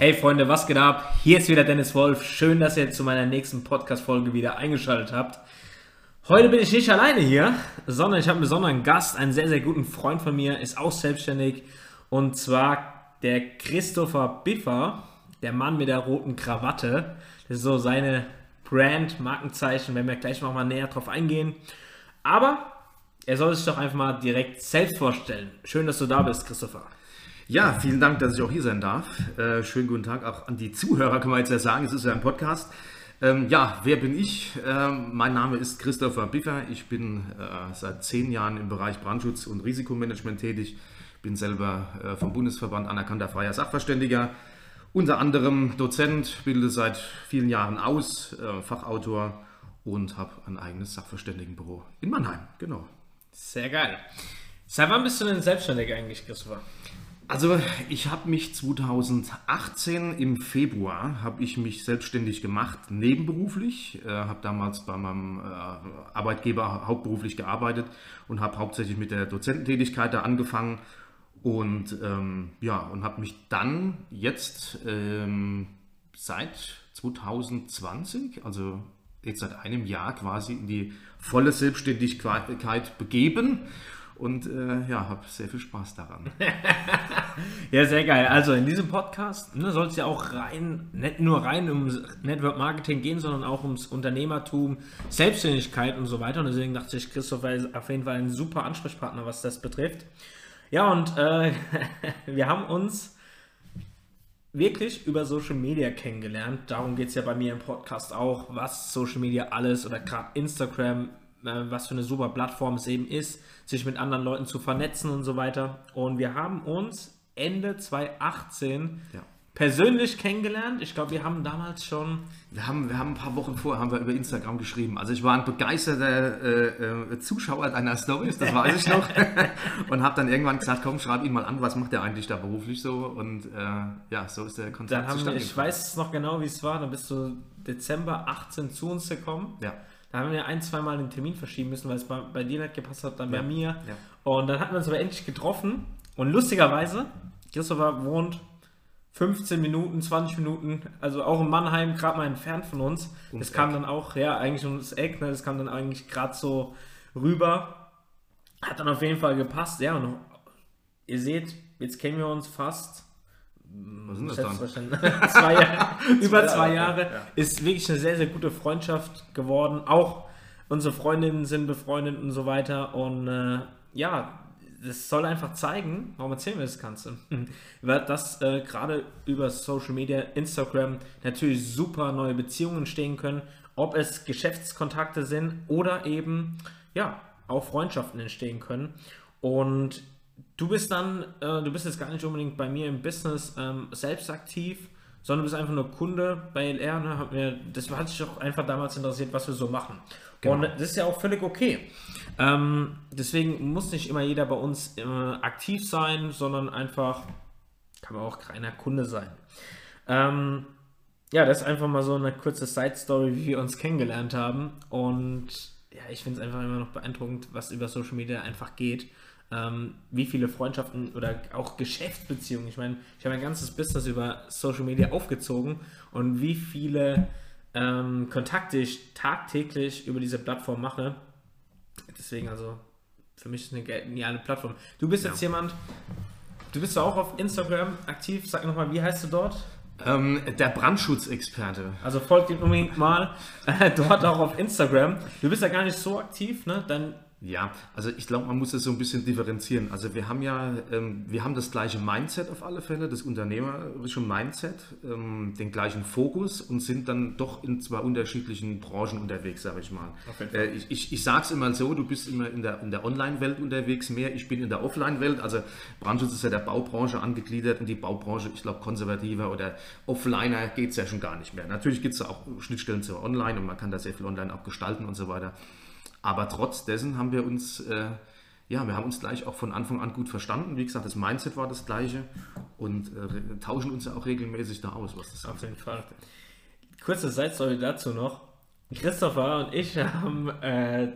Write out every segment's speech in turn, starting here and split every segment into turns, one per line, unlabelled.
Hey Freunde, was geht ab? Hier ist wieder Dennis Wolf. Schön, dass ihr zu meiner nächsten Podcast-Folge wieder eingeschaltet habt. Heute bin ich nicht alleine hier, sondern ich habe einen besonderen Gast, einen sehr, sehr guten Freund von mir, ist auch selbstständig. Und zwar der Christopher Biffer, der Mann mit der roten Krawatte. Das ist so seine Brand, Markenzeichen, wenn wir gleich noch mal näher drauf eingehen. Aber er soll sich doch einfach mal direkt selbst vorstellen. Schön, dass du da bist, Christopher.
Ja, vielen Dank, dass ich auch hier sein darf. Äh, schönen guten Tag auch an die Zuhörer, kann man jetzt ja sagen. Es ist ja ein Podcast. Ähm, ja, wer bin ich? Ähm, mein Name ist Christopher Biffer. Ich bin äh, seit zehn Jahren im Bereich Brandschutz und Risikomanagement tätig. Bin selber äh, vom Bundesverband anerkannter freier Sachverständiger. Unter anderem Dozent, bilde seit vielen Jahren aus, äh, Fachautor und habe ein eigenes Sachverständigenbüro in Mannheim. Genau.
Sehr geil. Seit wann bist du denn selbstständig eigentlich, Christopher?
Also ich habe mich 2018 im Februar habe ich mich selbstständig gemacht, nebenberuflich, äh, habe damals bei meinem äh, Arbeitgeber hauptberuflich gearbeitet und habe hauptsächlich mit der Dozententätigkeit da angefangen. Und ähm, ja und habe mich dann jetzt ähm, seit 2020, also jetzt seit einem Jahr quasi in die volle Selbstständigkeit begeben und äh, ja, habe sehr viel Spaß daran.
ja, sehr geil. Also in diesem Podcast ne, soll es ja auch rein, nicht nur rein ums Network Marketing gehen, sondern auch ums Unternehmertum, Selbstständigkeit und so weiter. Und deswegen dachte ich, Christopher ist auf jeden Fall ein super Ansprechpartner, was das betrifft. Ja, und äh, wir haben uns wirklich über Social Media kennengelernt. Darum geht es ja bei mir im Podcast auch, was Social Media alles oder gerade Instagram, was für eine super Plattform es eben ist, sich mit anderen Leuten zu vernetzen und so weiter. Und wir haben uns Ende 2018 ja. persönlich kennengelernt. Ich glaube, wir haben damals schon.
Wir haben, wir haben ein paar Wochen vorher haben wir über Instagram geschrieben. Also ich war ein begeisterter äh, äh, Zuschauer deiner Stories, das weiß ich noch. und habe dann irgendwann gesagt, komm, schreib ihn mal an, was macht der eigentlich da beruflich so? Und äh, ja, so ist der
Kontakt dann haben Ich weiß noch genau, wie es war. Dann bist du Dezember 18 zu uns gekommen. Ja. Da haben wir ein, zwei Mal den Termin verschieben müssen, weil es bei, bei dir nicht gepasst hat, dann ja. bei mir. Ja. Und dann hatten wir uns aber endlich getroffen. Und lustigerweise, Christopher wohnt 15 Minuten, 20 Minuten, also auch in Mannheim, gerade mal entfernt von uns. Ums das kam Eck. dann auch, ja, eigentlich ums Eck, ne? das kam dann eigentlich gerade so rüber. Hat dann auf jeden Fall gepasst, ja. Und ihr seht, jetzt kennen wir uns fast was sind das dann? zwei Jahre, über zwei Jahre. Ja. Ist wirklich eine sehr, sehr gute Freundschaft geworden. Auch unsere Freundinnen sind befreundet und so weiter. Und äh, ja, das soll einfach zeigen, warum erzählen wir das Ganze? Dass äh, gerade über Social Media, Instagram natürlich super neue Beziehungen entstehen können, ob es Geschäftskontakte sind oder eben ja auch Freundschaften entstehen können. Und du bist dann, äh, du bist jetzt gar nicht unbedingt bei mir im Business ähm, selbst aktiv, sondern bist einfach nur Kunde bei LR. Ne? Hat mir, das hat sich auch einfach damals interessiert, was wir so machen. Genau. Und das ist ja auch völlig okay. Ähm, deswegen muss nicht immer jeder bei uns äh, aktiv sein, sondern einfach kann man auch keiner Kunde sein. Ähm, ja, das ist einfach mal so eine kurze Side-Story, wie wir uns kennengelernt haben. Und ja, ich finde es einfach immer noch beeindruckend, was über Social Media einfach geht ähm, wie viele Freundschaften oder auch Geschäftsbeziehungen. Ich meine, ich habe ein ganzes Business über Social Media aufgezogen und wie viele ähm, Kontakte ich tagtäglich über diese Plattform mache. Deswegen also für mich ist eine geniale Plattform. Du bist ja. jetzt jemand, du bist auch auf Instagram aktiv. Sag nochmal, wie heißt du dort?
Ähm, der Brandschutzexperte.
Also folgt ihm unbedingt mal äh, dort auch auf Instagram. Du bist ja gar nicht so aktiv, ne? Dein
ja, also ich glaube, man muss das so ein bisschen differenzieren. Also wir haben ja, ähm, wir haben das gleiche Mindset auf alle Fälle, das unternehmerische Mindset, ähm, den gleichen Fokus und sind dann doch in zwei unterschiedlichen Branchen unterwegs, sage ich mal. Äh, ich ich, ich sage es immer so, du bist immer in der, in der Online-Welt unterwegs mehr, ich bin in der Offline-Welt. Also Brandschutz ist ja der Baubranche angegliedert und die Baubranche, ich glaube, konservativer oder Offliner geht es ja schon gar nicht mehr. Natürlich gibt es auch Schnittstellen zu Online und man kann da sehr viel online auch gestalten und so weiter. Aber trotz dessen haben wir uns, äh, ja, wir haben uns gleich auch von Anfang an gut verstanden. Wie gesagt, das Mindset war das gleiche und äh, tauschen uns ja auch regelmäßig da aus, was das
Auf jeden Fall. Kurze Side-Story dazu noch. Christopher und ich haben, äh,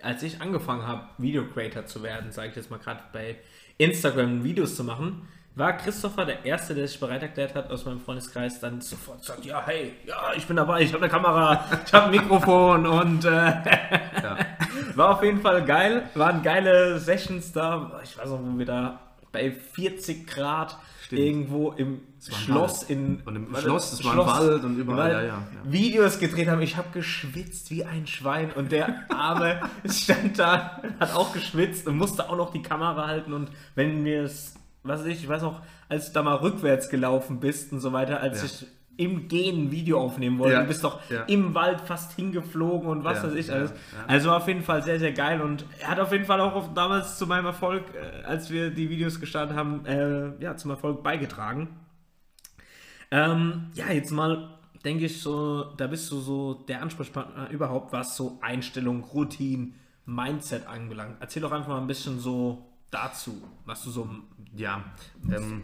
als ich angefangen habe, Video-Creator zu werden, sage ich jetzt mal gerade bei Instagram Videos zu machen, war Christopher der Erste, der sich bereit erklärt hat, aus meinem Freundeskreis dann sofort sagt, ja, hey, ja, ich bin dabei, ich habe eine Kamera, ich habe ein Mikrofon und äh, ja. war auf jeden Fall geil. Waren geile Sessions da. Ich weiß noch, wo wir da bei 40 Grad Stimmt. irgendwo im Schloss in
und im Schloss, das war ein Wald und überall ja, ja,
Videos gedreht haben. Ich habe geschwitzt wie ein Schwein und der Arme stand da, hat auch geschwitzt und musste auch noch die Kamera halten und wenn mir es was weiß ich, ich weiß auch, als du da mal rückwärts gelaufen bist und so weiter, als ja. ich im Gehen ein Video aufnehmen wollte. Ja. Du bist doch ja. im Wald fast hingeflogen und was weiß ich alles. Also auf jeden Fall sehr, sehr geil und hat auf jeden Fall auch damals zu meinem Erfolg, äh, als wir die Videos gestartet haben, äh, ja, zum Erfolg beigetragen. Ähm, ja, jetzt mal denke ich so, da bist du so der Ansprechpartner überhaupt, was so Einstellung, Routine, Mindset anbelangt. Erzähl doch einfach mal ein bisschen so dazu, was du so
ja, ähm,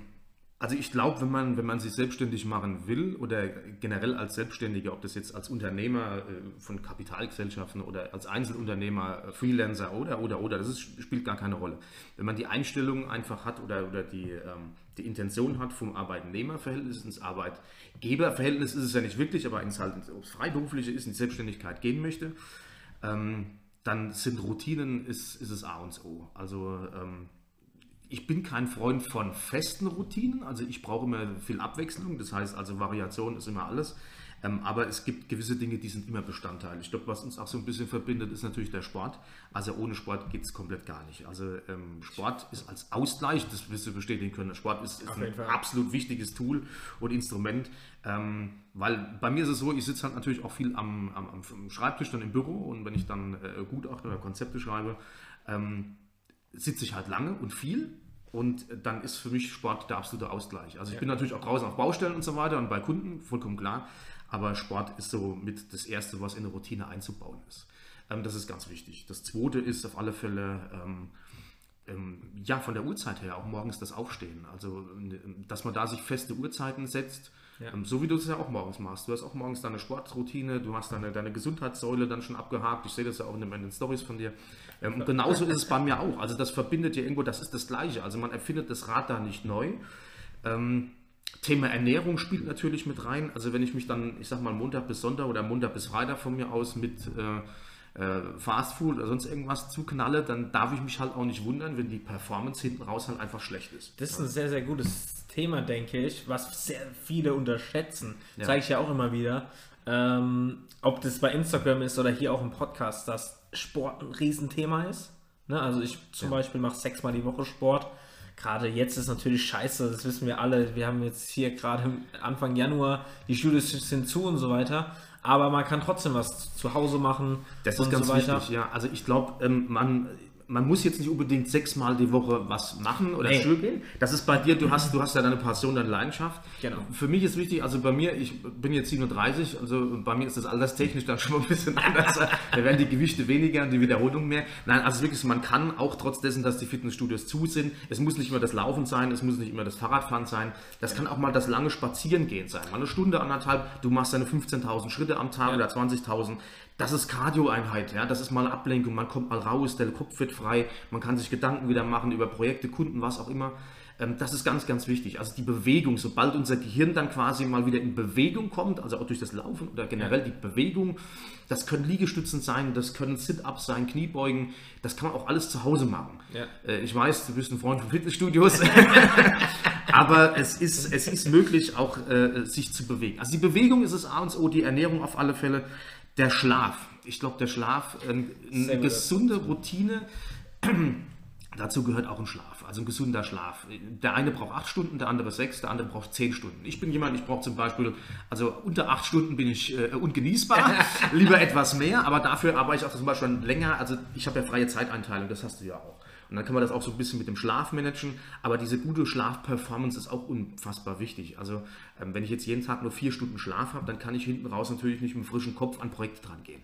also ich glaube, wenn man, wenn man sich selbstständig machen will oder generell als Selbstständiger, ob das jetzt als Unternehmer äh, von Kapitalgesellschaften oder als Einzelunternehmer, äh, Freelancer oder, oder, oder, das ist, spielt gar keine Rolle. Wenn man die Einstellung einfach hat oder, oder die, ähm, die Intention hat vom Arbeitnehmerverhältnis ins Arbeitgeberverhältnis, ist es ja nicht wirklich, aber ins halt, ob es freiberufliche ist, in die Selbstständigkeit gehen möchte, ähm, dann sind Routinen, ist, ist es A und O. Also ähm, ich bin kein Freund von festen Routinen, also ich brauche immer viel Abwechslung, das heißt also Variation ist immer alles, aber es gibt gewisse Dinge, die sind immer Bestandteil. Ich glaube, was uns auch so ein bisschen verbindet, ist natürlich der Sport. Also ohne Sport geht es komplett gar nicht. Also ähm, Sport ist als Ausgleich, das wirst du bestätigen können, Sport ist, ist ein absolut wichtiges Tool und Instrument, ähm, weil bei mir ist es so, ich sitze halt natürlich auch viel am, am, am, Schreibtisch, dann im Büro und wenn ich dann äh, Gutachten oder Konzepte schreibe, ähm, sitze ich halt lange und viel und dann ist für mich Sport der absolute Ausgleich. Also ich ja. bin natürlich auch draußen auf Baustellen und so weiter und bei Kunden, vollkommen klar. Aber Sport ist so mit das Erste, was in eine Routine einzubauen ist. Ähm, das ist ganz wichtig. Das Zweite ist auf alle Fälle, ähm, ähm, ja, von der Uhrzeit her auch morgens das Aufstehen. Also, dass man da sich feste Uhrzeiten setzt. Ja. Ähm, so wie du es ja auch morgens machst. Du hast auch morgens deine Sportroutine, du hast deine, deine Gesundheitssäule dann schon abgehakt. Ich sehe das ja auch in den Stories von dir. Ähm, und genauso ist es bei mir auch. Also das verbindet ja irgendwo, das ist das Gleiche. Also man erfindet das Rad da nicht neu. Thema Ernährung spielt natürlich mit rein. Also wenn ich mich dann, ich sag mal, Montag bis Sonntag oder Montag bis Freitag von mir aus mit äh, äh, Fast Food oder sonst irgendwas zuknalle, dann darf ich mich halt auch nicht wundern, wenn die Performance hinten raus halt einfach schlecht ist.
Das ist ein sehr, sehr gutes Thema, denke ich, was sehr viele unterschätzen. Ja. Zeige ich ja auch immer wieder. Ähm, ob das bei Instagram ist oder hier auch im Podcast, dass Sport ein Riesenthema ist. Ne? Also ich zum ja. Beispiel mache sechsmal die Woche Sport. Gerade jetzt ist natürlich scheiße, das wissen wir alle. Wir haben jetzt hier gerade Anfang Januar, die Schule sind zu und so weiter. Aber man kann trotzdem was zu Hause machen.
Das ist ganz so wichtig, ja. Also ich glaube, ähm, man man muss jetzt nicht unbedingt sechsmal die Woche was machen oder nee. gehen. Das ist bei dir, du hast, du hast ja deine Passion, deine Leidenschaft. Genau. Für mich ist wichtig, also bei mir, ich bin jetzt 37, also bei mir ist das alles technisch dann schon mal ein bisschen anders. da werden die Gewichte weniger und die Wiederholung mehr. Nein, also wirklich, man kann auch trotz dessen, dass die Fitnessstudios zu sind, es muss nicht immer das Laufen sein, es muss nicht immer das Fahrradfahren sein, das ja. kann auch mal das lange Spazierengehen sein. Mal eine Stunde, anderthalb, du machst deine 15.000 Schritte am Tag ja. oder 20.000 das ist Cardio-Einheit, ja, das ist mal Ablenkung, man kommt mal raus, der Kopf wird frei, man kann sich Gedanken wieder machen über Projekte, Kunden, was auch immer. Ähm, das ist ganz, ganz wichtig. Also die Bewegung, sobald unser Gehirn dann quasi mal wieder in Bewegung kommt, also auch durch das Laufen oder generell die Bewegung, das können Liegestützen sein, das können Sit-Ups sein, Kniebeugen, das kann man auch alles zu Hause machen. Ja. Äh, ich weiß, du bist ein Freund von Fitnessstudios, aber es ist, es ist möglich, auch äh, sich zu bewegen. Also die Bewegung ist es A und O, die Ernährung auf alle Fälle. Der Schlaf. Ich glaube, der Schlaf, äh, eine gesunde Routine. Dazu gehört auch ein Schlaf, also ein gesunder Schlaf. Der eine braucht acht Stunden, der andere sechs, der andere braucht zehn Stunden. Ich bin jemand, ich brauche zum Beispiel, also unter acht Stunden bin ich äh, ungenießbar, lieber etwas mehr, aber dafür arbeite ich auch zum Beispiel länger. Also ich habe ja freie Zeiteinteilung, das hast du ja auch. Und dann kann man das auch so ein bisschen mit dem Schlaf managen. Aber diese gute Schlafperformance ist auch unfassbar wichtig. Also ähm, wenn ich jetzt jeden Tag nur vier Stunden Schlaf habe, dann kann ich hinten raus natürlich nicht mit frischen Kopf an Projekte dran gehen.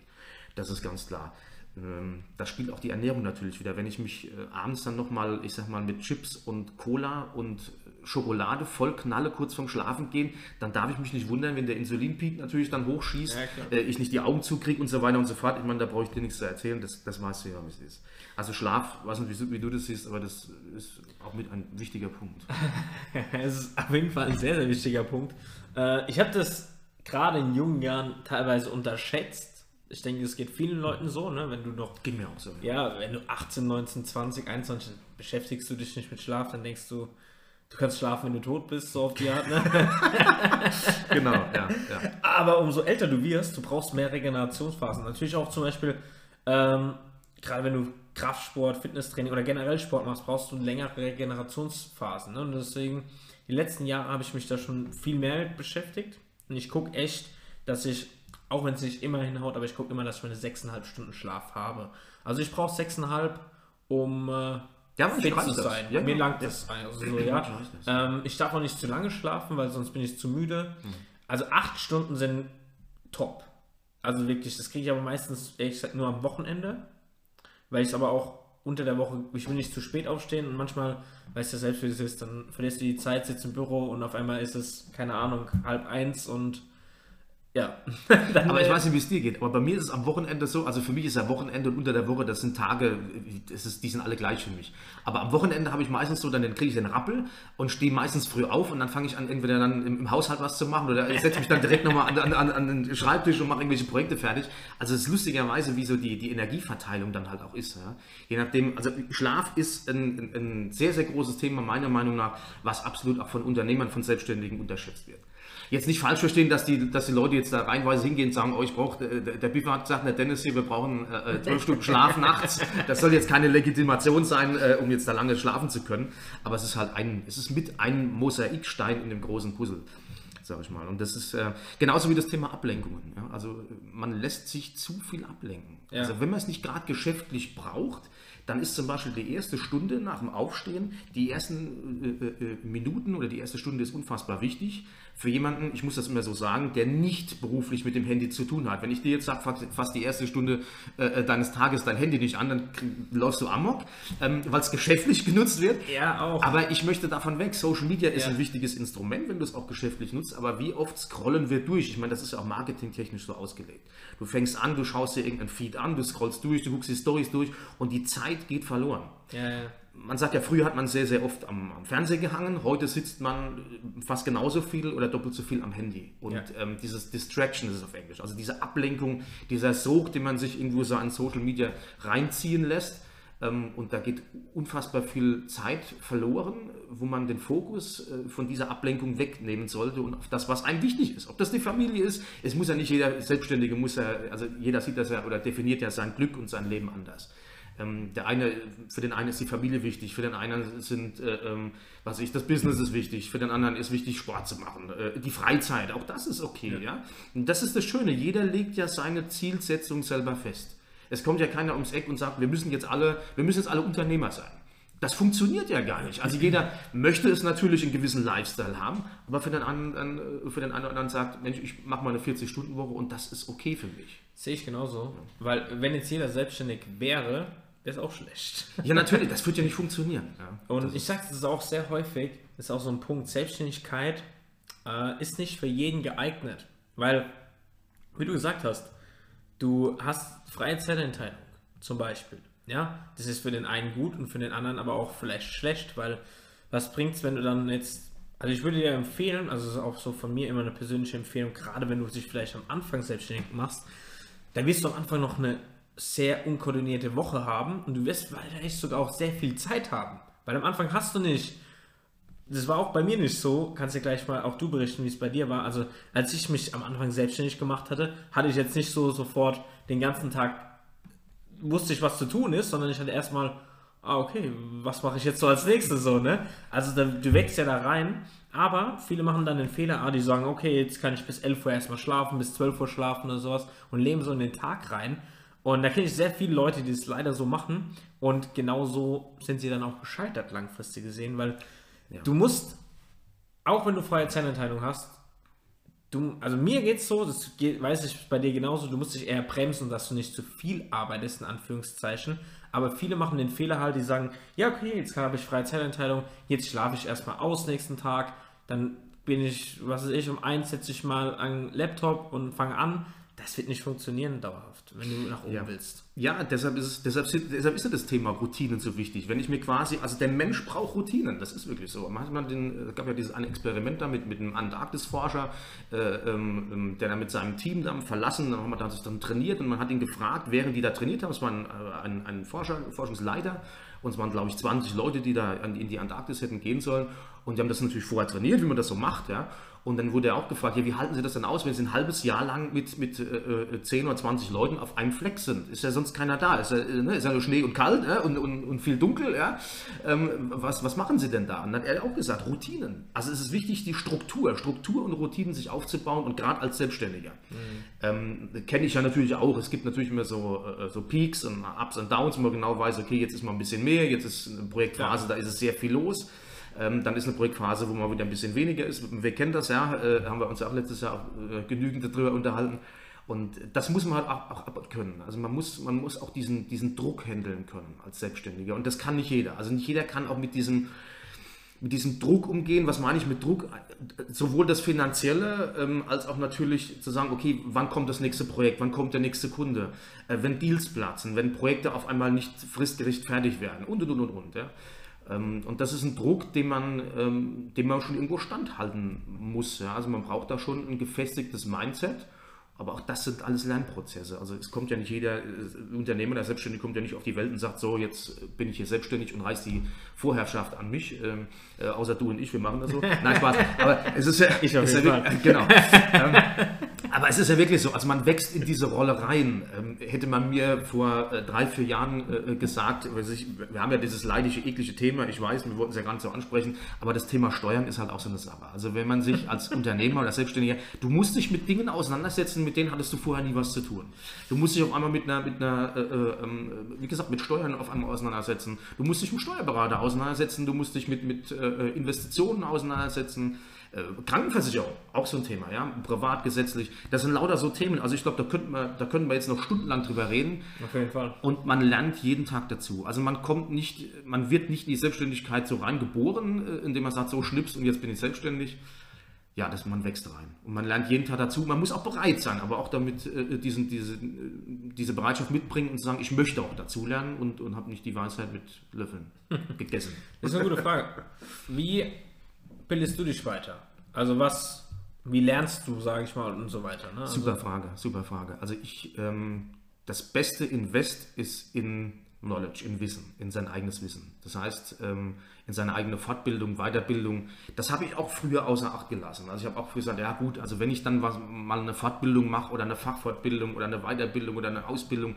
Das ist ganz klar. Ähm, da spielt auch die Ernährung natürlich wieder. Wenn ich mich äh, abends dann nochmal, ich sag mal, mit Chips und Cola und Schokolade voll knalle kurz vorm Schlafen gehen, dann darf ich mich nicht wundern, wenn der Insulinpeak natürlich dann hochschießt, ja, äh, ich nicht die Augen zukriege und so weiter und so fort. Ich meine, da brauche ich dir nichts zu erzählen, das, das weißt du ja, wie es ist. Also Schlaf, weiß nicht, wie, du das siehst, aber das ist auch mit ein wichtiger Punkt.
es ist auf jeden Fall ein sehr, sehr wichtiger Punkt. Äh, ich habe das gerade in jungen Jahren teilweise unterschätzt. Ich denke, es geht vielen Leuten so, ne? wenn du noch.
Geht mir auch so.
Ja, wenn du 18, 19, 20, 21 beschäftigst du dich nicht mit Schlaf, dann denkst du, du kannst schlafen, wenn du tot bist, so auf die Art. Ne? genau, ja, ja. Aber umso älter du wirst, du brauchst mehr Regenerationsphasen. Natürlich auch zum Beispiel, ähm, gerade wenn du Kraftsport, Fitnesstraining oder generell Sport machst, brauchst du längere Regenerationsphasen. Ne? Und deswegen, die letzten Jahre habe ich mich da schon viel mehr mit beschäftigt. Und ich gucke echt, dass ich, auch wenn es nicht immer hinhaut, aber ich gucke immer, dass ich meine 6,5 Stunden Schlaf habe. Also ich brauche 6,5, um äh, ja, fit zu sein. Ja, Mir langt das. Also so, ja. Ähm, ich darf auch nicht zu lange schlafen, weil sonst bin ich zu müde. Mhm. Also 8 Stunden sind top. Also wirklich, das kriege ich aber meistens ehrlich gesagt nur am Wochenende, weil ich es aber auch unter der Woche, ich will nicht zu spät aufstehen und manchmal, weißt du ja selbst, wie es ist, dann verlierst du die Zeit, sitzt im Büro und auf einmal ist es, keine Ahnung, halb eins und ja.
Aber ich weiß nicht, wie es dir geht. Aber bei mir ist es am Wochenende so, also für mich ist ja Wochenende und unter der Woche, das sind Tage, das ist, die sind alle gleich für mich. Aber am Wochenende habe ich meistens so, dann, dann kriege ich den Rappel und stehe meistens früh auf und dann fange ich an, entweder dann im, im, Haushalt was zu machen oder ich setze mich dann direkt nochmal an, an, an, den Schreibtisch und mache irgendwelche Projekte fertig. Also es ist lustigerweise, wie so die, die Energieverteilung dann halt auch ist. Ja? Je nachdem, also Schlaf ist ein, ein, ein sehr, sehr großes Thema, meiner Meinung nach, was absolut auch von Unternehmern, von Selbstständigen unterschätzt wird jetzt nicht falsch verstehen, dass die, dass die Leute jetzt da reinweise hingehen und sagen, oh, ich brauche, äh, der, Biffer hat gesagt, der Dennis hier, wir brauchen äh, äh, zwölf Stunden Schlaf nachts. Das soll jetzt keine Legitimation sein, äh, um jetzt da lange schlafen zu können. Aber es ist halt ein, es ist mit einem Mosaikstein in dem großen Puzzle sag ich mal. Und das ist äh, genauso wie das Thema Ablenkungen. Ja? Also man lässt sich zu viel ablenken. Ja. Also wenn man es nicht gerade geschäftlich braucht, dann ist zum Beispiel die erste Stunde nach dem Aufstehen, die ersten äh, äh, Minuten oder die erste Stunde ist unfassbar wichtig für jemanden, ich muss das immer so sagen, der nicht beruflich mit dem Handy zu tun hat. Wenn ich dir jetzt sage, fast die erste Stunde äh, äh, deines Tages dein Handy nicht an, dann läufst du amok, ähm, weil es geschäftlich genutzt wird.
Ja, auch.
Aber ich möchte davon weg. Social Media ist ja. ein wichtiges Instrument, wenn du es auch geschäftlich nutzt, aber wie oft scrollen wir durch? Ich meine, das ist ja auch marketingtechnisch so ausgelegt. Du fängst an, du schaust dir irgendein Feed an, du scrollst durch, du guckst die Stories durch und die Zeit geht verloren. Ja, ja man sagt ja, früher hat man sehr, sehr oft am, am Fernseher gehangen, heute sitzt man fast genauso viel oder doppelt so viel am Handy. Und ja. ähm, dieses Distraction ist es auf Englisch, also diese Ablenkung, dieser Sog, den man sich irgendwo so an Social Media reinziehen lässt. Ähm, und da geht unfassbar viel Zeit verloren, wo man den Fokus äh, von dieser Ablenkung wegnehmen sollte und auf das, was einem wichtig ist. Ob das die Familie ist, es muss ja nicht jeder Selbstständige, muss ja, also jeder sieht das ja oder definiert ja sein Glück und sein Leben anders. Ähm, der eine, für den einen ist die Familie wichtig, für den einen sind, äh, ähm, was ich, das Business ist wichtig, für den anderen ist wichtig, Sport zu machen, äh, die Freizeit, auch das ist okay, ja. ja. Und das ist das Schöne, jeder legt ja seine Zielsetzung selber fest. Es kommt ja keiner ums Eck und sagt, wir müssen jetzt alle, wir müssen jetzt alle Unternehmer sein. Das funktioniert ja gar nicht. Also jeder möchte es natürlich einen gewissen Lifestyle haben, aber für den anderen, äh, für den anderen sagt, Mensch, ich mache mal eine 40-Stunden-Woche und das ist okay für mich.
Sehe ich genauso. Weil wenn jetzt jeder selbstständig wäre, ist auch schlecht.
Ja, natürlich, das wird ja nicht funktionieren. Ja,
und ich sage es auch sehr häufig, das ist auch so ein Punkt, Selbstständigkeit äh, ist nicht für jeden geeignet. Weil, wie du gesagt hast, du hast freie Zeiteinteilung zum Beispiel. Ja, das ist für den einen gut und für den anderen aber auch vielleicht schlecht, weil was bringt es, wenn du dann jetzt, also ich würde dir empfehlen, also das ist auch so von mir immer eine persönliche Empfehlung, gerade wenn du dich vielleicht am Anfang selbstständig machst, dann wirst du am Anfang noch eine sehr unkoordinierte Woche haben und du wirst vielleicht sogar auch sehr viel Zeit haben. Weil am Anfang hast du nicht. Das war auch bei mir nicht so. Kannst dir gleich mal auch du berichten, wie es bei dir war. Also, als ich mich am Anfang selbstständig gemacht hatte, hatte ich jetzt nicht so sofort den ganzen Tag wusste ich, was zu tun ist, sondern ich hatte erstmal, ah, okay, was mache ich jetzt so als nächstes so, ne? Also, da, du wächst ja da rein. Aber viele machen dann den Fehler, ah, die sagen, okay, jetzt kann ich bis 11 Uhr erstmal schlafen, bis 12 Uhr schlafen oder sowas und leben so in den Tag rein. Und da kenne ich sehr viele Leute, die das leider so machen. Und genauso sind sie dann auch gescheitert, langfristig gesehen, weil ja. du musst, auch wenn du freie Zeiteinteilung hast, du, also mir geht es so, das geht, weiß ich bei dir genauso, du musst dich eher bremsen, dass du nicht zu viel arbeitest, in Anführungszeichen. Aber viele machen den Fehler halt, die sagen, ja, okay, jetzt habe ich freie Zeiteinteilung, jetzt schlafe ich erstmal aus nächsten Tag, dann bin ich, was weiß ich, um eins setze ich mal an Laptop und fange an. Das wird nicht funktionieren dauerhaft, wenn du nach oben
ja.
willst.
Ja, deshalb ist, es, deshalb, deshalb ist das Thema Routinen so wichtig. Wenn ich mir quasi, also der Mensch braucht Routinen, das ist wirklich so. Manchmal den, es gab ja dieses eine Experiment damit mit einem Antarktisforscher, äh, ähm, der dann mit seinem Team dann verlassen, dann haben wir dann, dann trainiert und man hat ihn gefragt, während die da trainiert haben, es war ein, äh, ein, ein Forscher, Forschungsleiter, und es waren, glaube ich, 20 Leute, die da in die Antarktis hätten gehen sollen. Und die haben das natürlich vorher trainiert, wie man das so macht. Ja. Und dann wurde er auch gefragt, ja, wie halten Sie das denn aus, wenn Sie ein halbes Jahr lang mit, mit äh, 10 äh, oder 20 Leuten auf einem Fleck sind? Ist ja sonst keiner da. Ist ja, äh, ne, ist ja nur Schnee und kalt ja, und, und, und viel dunkel. Ja? Ähm, was, was machen Sie denn da? Und dann hat er auch gesagt, Routinen. Also es ist wichtig, die Struktur, Struktur und Routinen sich aufzubauen und gerade als Selbstständiger. Mhm. Ähm, Kenne ich ja natürlich auch. Es gibt natürlich immer so, äh, so Peaks und Ups und Downs, wo man genau weiß, okay, jetzt ist mal ein bisschen mehr, jetzt ist eine Projektphase, ja. da ist es sehr viel los. Ähm, dann ist eine Projektphase, wo man wieder ein bisschen weniger ist. Wir kennen das ja, äh, haben wir uns ja auch letztes Jahr äh, genügend darüber unterhalten. Und das muss man halt auch, auch können. Also man muss, man muss auch diesen, diesen Druck handeln können als Selbstständiger. Und das kann nicht jeder. Also nicht jeder kann auch mit diesem, mit diesem Druck umgehen. Was meine ich mit Druck? Sowohl das Finanzielle ähm, als auch natürlich zu sagen, okay, wann kommt das nächste Projekt, wann kommt der nächste Kunde, äh, wenn Deals platzen, wenn Projekte auf einmal nicht fristgerecht fertig werden und und und und. und ja. Ähm, und das ist ein Druck, den man, ähm, den man schon irgendwo standhalten muss. Ja? Also man braucht da schon ein gefestigtes Mindset. Aber auch das sind alles Lernprozesse. Also es kommt ja nicht jeder äh, Unternehmer, der Selbstständige kommt ja nicht auf die Welt und sagt, so, jetzt bin ich hier selbstständig und reißt die Vorherrschaft an mich. Ähm, äh, außer du und ich, wir machen das so. Nein, Spaß. Aber es ist ja... Ich auf jeden ja, Genau. aber es ist ja wirklich so, also man wächst in diese Rolle rein. Ähm, hätte man mir vor äh, drei, vier Jahren äh, gesagt, ich, wir haben ja dieses leidige, eklige Thema, ich weiß, wir wollten es ja gar nicht so ansprechen, aber das Thema Steuern ist halt auch so eine Sache. Also wenn man sich als Unternehmer oder Selbstständiger, du musst dich mit Dingen auseinandersetzen, mit denen hattest du vorher nie was zu tun. Du musst dich auf einmal mit einer, mit einer äh, äh, ähm, wie gesagt, mit Steuern auf einmal auseinandersetzen. Du musst dich mit Steuerberater auseinandersetzen, du musst dich mit, mit äh, Investitionen auseinandersetzen. Äh, Krankenversicherung, auch so ein Thema, ja, privatgesetzlich. Das sind lauter so Themen. Also ich glaube, da könnten wir, da können wir jetzt noch stundenlang drüber reden.
Auf jeden Fall.
Und man lernt jeden Tag dazu. Also man kommt nicht, man wird nicht in die Selbstständigkeit so reingeboren, äh, indem man sagt, so schnips und jetzt bin ich selbstständig. Ja, das, man wächst rein. Und man lernt jeden Tag dazu. Man muss auch bereit sein, aber auch damit äh, diesen, diese, diese Bereitschaft mitbringen und sagen, ich möchte auch dazulernen und, und habe nicht die Weisheit mit Löffeln gegessen.
Das ist eine gute Frage. Wie bildest du dich weiter? Also was, wie lernst du, sage ich mal, und so weiter? Ne?
Also super Frage, super Frage. Also ich, ähm, das beste Invest ist in Knowledge, in Wissen, in sein eigenes Wissen. Das heißt, ähm, in seine eigene Fortbildung, Weiterbildung. Das habe ich auch früher außer Acht gelassen. Also ich habe auch gesagt, ja gut, also wenn ich dann was, mal eine Fortbildung mache oder eine Fachfortbildung oder eine Weiterbildung oder eine Ausbildung,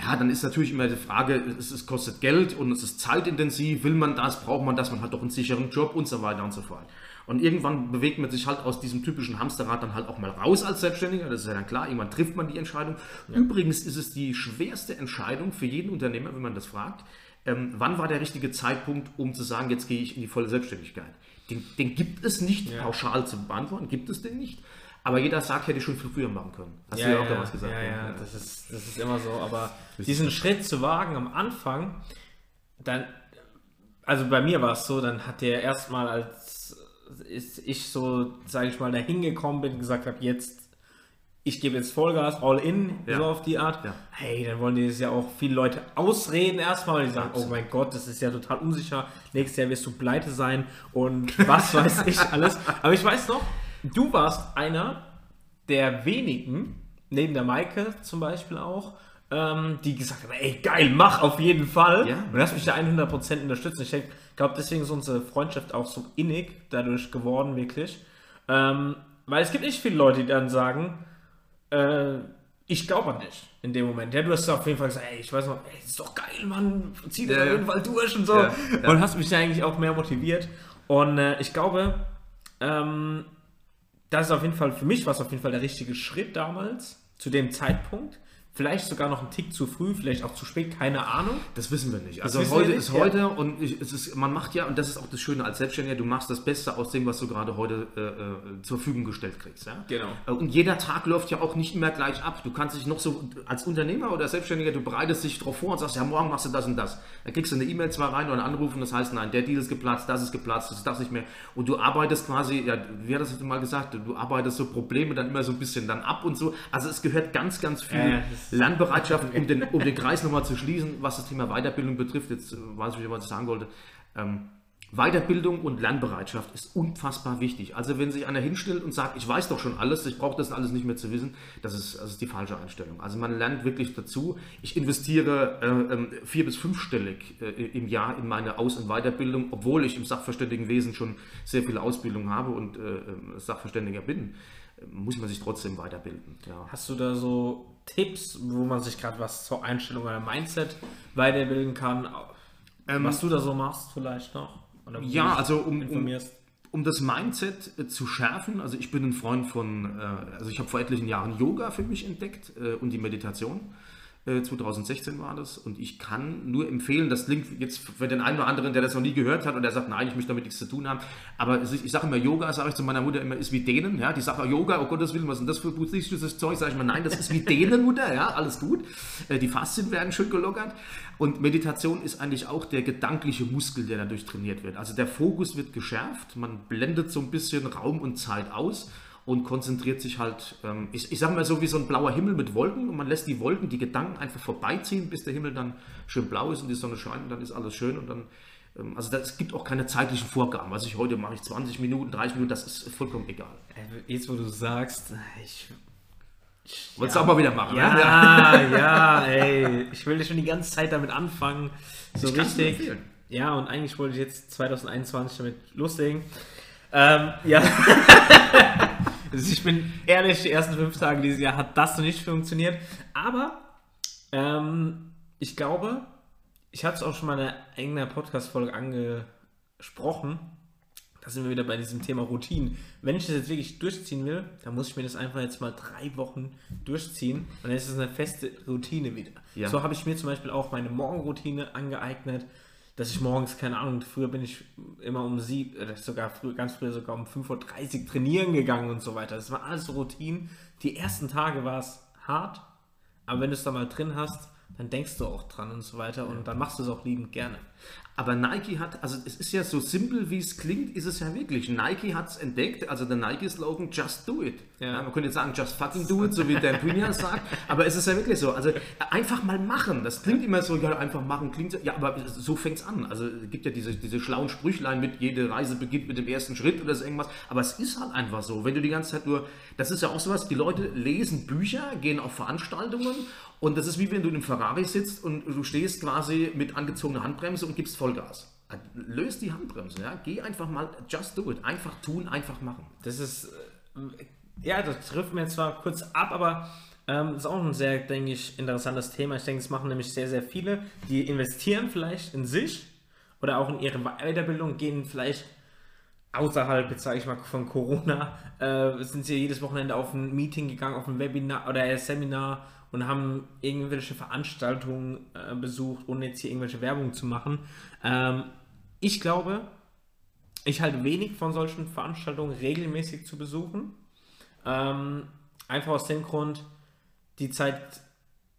ja, dann ist natürlich immer die Frage, es, es, kostet Geld und es ist zeitintensiv, will man das, braucht man das, man hat doch einen sicheren Job und so weiter und so fort. Und irgendwann bewegt man sich halt aus diesem typischen Hamsterrad dann halt auch mal raus als Selbstständiger, das ist ja dann klar, irgendwann trifft man die Entscheidung. Ja. Übrigens ist es die schwerste Entscheidung für jeden Unternehmer, wenn man das fragt, ähm, wann war der richtige Zeitpunkt, um zu sagen, jetzt gehe ich in die volle Selbstständigkeit. Den, den gibt es nicht ja. pauschal zu beantworten, gibt es den nicht. Aber jeder sagt, hätte ich schon viel früher machen können.
Hast ja, du ja auch ja, damals gesagt. Ja, ja, Das, ist, das ist immer so. Aber diesen Schritt zu wagen am Anfang, dann, also bei mir war es so, dann hat der erstmal als ich so, sage ich mal, da hingekommen bin gesagt habe, jetzt, ich gebe jetzt Vollgas, all in, ja. so auf die Art. Ja. Hey, dann wollen die das ja auch viele Leute ausreden erstmal, weil die sagen, oh mein Gott, das ist ja total unsicher, nächstes Jahr wirst du pleite sein und was weiß ich alles. Aber ich weiß noch, Du warst einer der wenigen, neben der Maike zum Beispiel auch, ähm, die gesagt haben, ey, geil, mach auf jeden Fall. Ja. Und hast mich da 100% unterstützt. Ich glaube, deswegen ist unsere Freundschaft auch so innig dadurch geworden, wirklich. Ähm, weil es gibt nicht viele Leute, die dann sagen, äh, ich glaube an dich in dem Moment. Ja, du hast auf jeden Fall gesagt, ey, ich weiß noch, ey, ist doch geil, Mann, zieh das ja, auf jeden Fall durch und so. Ja, und hast mich eigentlich auch mehr motiviert. Und äh, ich glaube, ähm, das ist auf jeden Fall, für mich war es auf jeden Fall der richtige Schritt damals, zu dem Zeitpunkt, Vielleicht sogar noch ein Tick zu früh, vielleicht auch zu spät, keine Ahnung.
Das wissen wir nicht. Also heute nicht, ist heute ja. und ich, es ist, man macht ja, und das ist auch das Schöne als Selbstständiger, du machst das Beste aus dem, was du gerade heute äh, äh, zur Verfügung gestellt kriegst. Ja?
Genau.
Äh, und jeder Tag läuft ja auch nicht immer gleich ab. Du kannst dich noch so, als Unternehmer oder Selbstständiger, du bereitest dich darauf vor und sagst, ja, morgen machst du das und das. Dann kriegst du eine E-Mail zwar rein oder einen Anruf und das heißt, nein, der Deal ist geplatzt, das ist geplatzt, das ist das nicht mehr. Und du arbeitest quasi, ja, wie hat das mal gesagt, du arbeitest so Probleme dann immer so ein bisschen dann ab und so. Also es gehört ganz, ganz viel äh, Lernbereitschaft um den, um den Kreis nochmal zu schließen, was das Thema Weiterbildung betrifft, jetzt äh, weiß ich nicht, was ich sagen wollte. Ähm, Weiterbildung und Lernbereitschaft ist unfassbar wichtig. Also wenn sich einer hinstellt und sagt, ich weiß doch schon alles, ich brauche das alles nicht mehr zu wissen, das ist, das ist die falsche Einstellung. Also man lernt wirklich dazu. Ich investiere äh, ähm, vier- bis fünfstellig äh, im Jahr in meine Aus- und Weiterbildung, obwohl ich im Sachverständigenwesen schon sehr viele Ausbildung habe und äh, ähm, Sachverständiger bin muss man sich trotzdem weiterbilden.
Ja. Hast du da so Tipps, wo man sich gerade was zur Einstellung oder Mindset weiterbilden kann? Ähm, was du da so machst vielleicht noch?
ja, also um, um, um, das Mindset äh, zu schärfen, also ich bin ein Freund von, äh, also ich habe vor etlichen Jahren Yoga für mich entdeckt äh, und die Meditation. 2016 äh, war das. Und ich kann nur empfehlen, das klingt jetzt für den einen oder anderen, der das noch nie gehört hat und der sagt, nein, ich möchte damit nichts zu tun haben, aber ich, ich sage immer, Yoga, sage ich zu meiner Mutter immer, ist wie denen, ja, die sagt, oh, Yoga, oh Gottes Willen, was ist denn das für buddhistisches Zeug, sage ich mal, nein, das ist wie denen, Mutter, ja, alles gut, äh, die Faszien werden schön gelockert. Und Meditation ist eigentlich auch der gedankliche Muskel, der dadurch trainiert wird, also der Fokus wird geschärft, man blendet so ein bisschen Raum und Zeit aus und konzentriert sich halt, ähm, ich, ich sage mal so wie so ein blauer Himmel mit Wolken und man lässt die Wolken, die Gedanken einfach vorbeiziehen, bis der Himmel dann schön blau ist und die Sonne scheint und dann ist alles schön und dann, ähm, also es gibt auch keine zeitlichen Vorgaben. Was ich heute mache, ich 20 Minuten, 30 Minuten, das ist vollkommen egal.
Äh, jetzt, wo du sagst, ich
Wolltest ja. du auch mal wieder machen,
ja,
ne?
Ja, ja, ey. Ich will schon die ganze Zeit damit anfangen. So ich richtig. Ja, und eigentlich wollte ich jetzt 2021 damit loslegen. Ähm, ja. Also ich bin ehrlich, die ersten fünf Tage dieses Jahr hat das nicht funktioniert. Aber ähm, ich glaube, ich hatte es auch schon mal in einer eigenen Podcast-Folge angesprochen. Da sind wir wieder bei diesem Thema Routinen. Wenn ich das jetzt wirklich durchziehen will, dann muss ich mir das einfach jetzt mal drei Wochen durchziehen. Und dann ist es eine feste Routine wieder. Ja. So habe ich mir zum Beispiel auch meine Morgenroutine angeeignet dass ich morgens, keine Ahnung, früher bin ich immer um sieben, sogar früh, ganz früher sogar um 5.30 Uhr trainieren gegangen und so weiter. Das war alles so Routinen. Die ersten Tage war es hart, aber wenn du es da mal drin hast, dann denkst du auch dran und so weiter und dann machst du es auch liebend gerne.
Aber Nike hat, also es ist ja so simpel, wie es klingt, ist es ja wirklich. Nike hat es entdeckt, also der Nike-Slogan, just do it. Ja. Ja, man könnte jetzt sagen, just fucking do it, so wie Dan Pinion sagt, aber es ist ja wirklich so. Also einfach mal machen, das klingt immer so, ja, einfach machen, klingt so, ja, aber so fängt es an. Also es gibt ja diese, diese schlauen Sprüchlein mit, jede Reise beginnt mit dem ersten Schritt oder so irgendwas, aber es ist halt einfach so. Wenn du die ganze Zeit nur, das ist ja auch sowas, die Leute lesen Bücher, gehen auf Veranstaltungen und das ist wie wenn du in einem Ferrari sitzt und du stehst quasi mit angezogener Handbremse und gibst Vollgas. Löst die Handbremse, ja? Geh einfach mal, just do it. Einfach tun, einfach machen.
Das ist, äh, ja, das trifft mir zwar kurz ab, aber ähm, ist auch ein sehr, denke ich, interessantes Thema. Ich denke, es machen nämlich sehr, sehr viele, die investieren vielleicht in sich oder auch in ihre Weiterbildung, gehen vielleicht außerhalb, jetzt sage ich mal, von Corona, äh, sind sie jedes Wochenende auf ein Meeting gegangen, auf ein Webinar oder ein Seminar und haben irgendwelche Veranstaltungen äh, besucht, ohne jetzt hier irgendwelche Werbung zu machen. Ähm, ich glaube, ich halte wenig von solchen Veranstaltungen regelmäßig zu besuchen. Ähm, einfach aus dem Grund, die Zeit,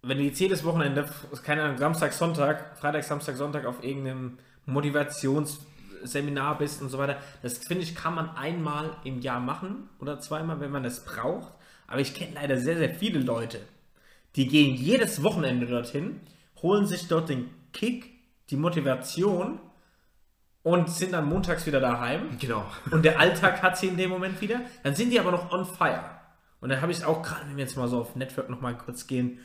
wenn du jetzt jedes Wochenende, keine Ahnung, Samstag, Sonntag, Freitag, Samstag, Sonntag auf irgendeinem Motivationsseminar bist und so weiter, das finde ich, kann man einmal im Jahr machen oder zweimal, wenn man es braucht. Aber ich kenne leider sehr, sehr viele Leute, die gehen jedes Wochenende dorthin, holen sich dort den Kick, die Motivation und sind dann montags wieder daheim.
Genau.
Und der Alltag hat sie in dem Moment wieder. Dann sind die aber noch on fire. Und dann habe ich es auch gerade, wenn wir jetzt mal so auf Network nochmal kurz gehen,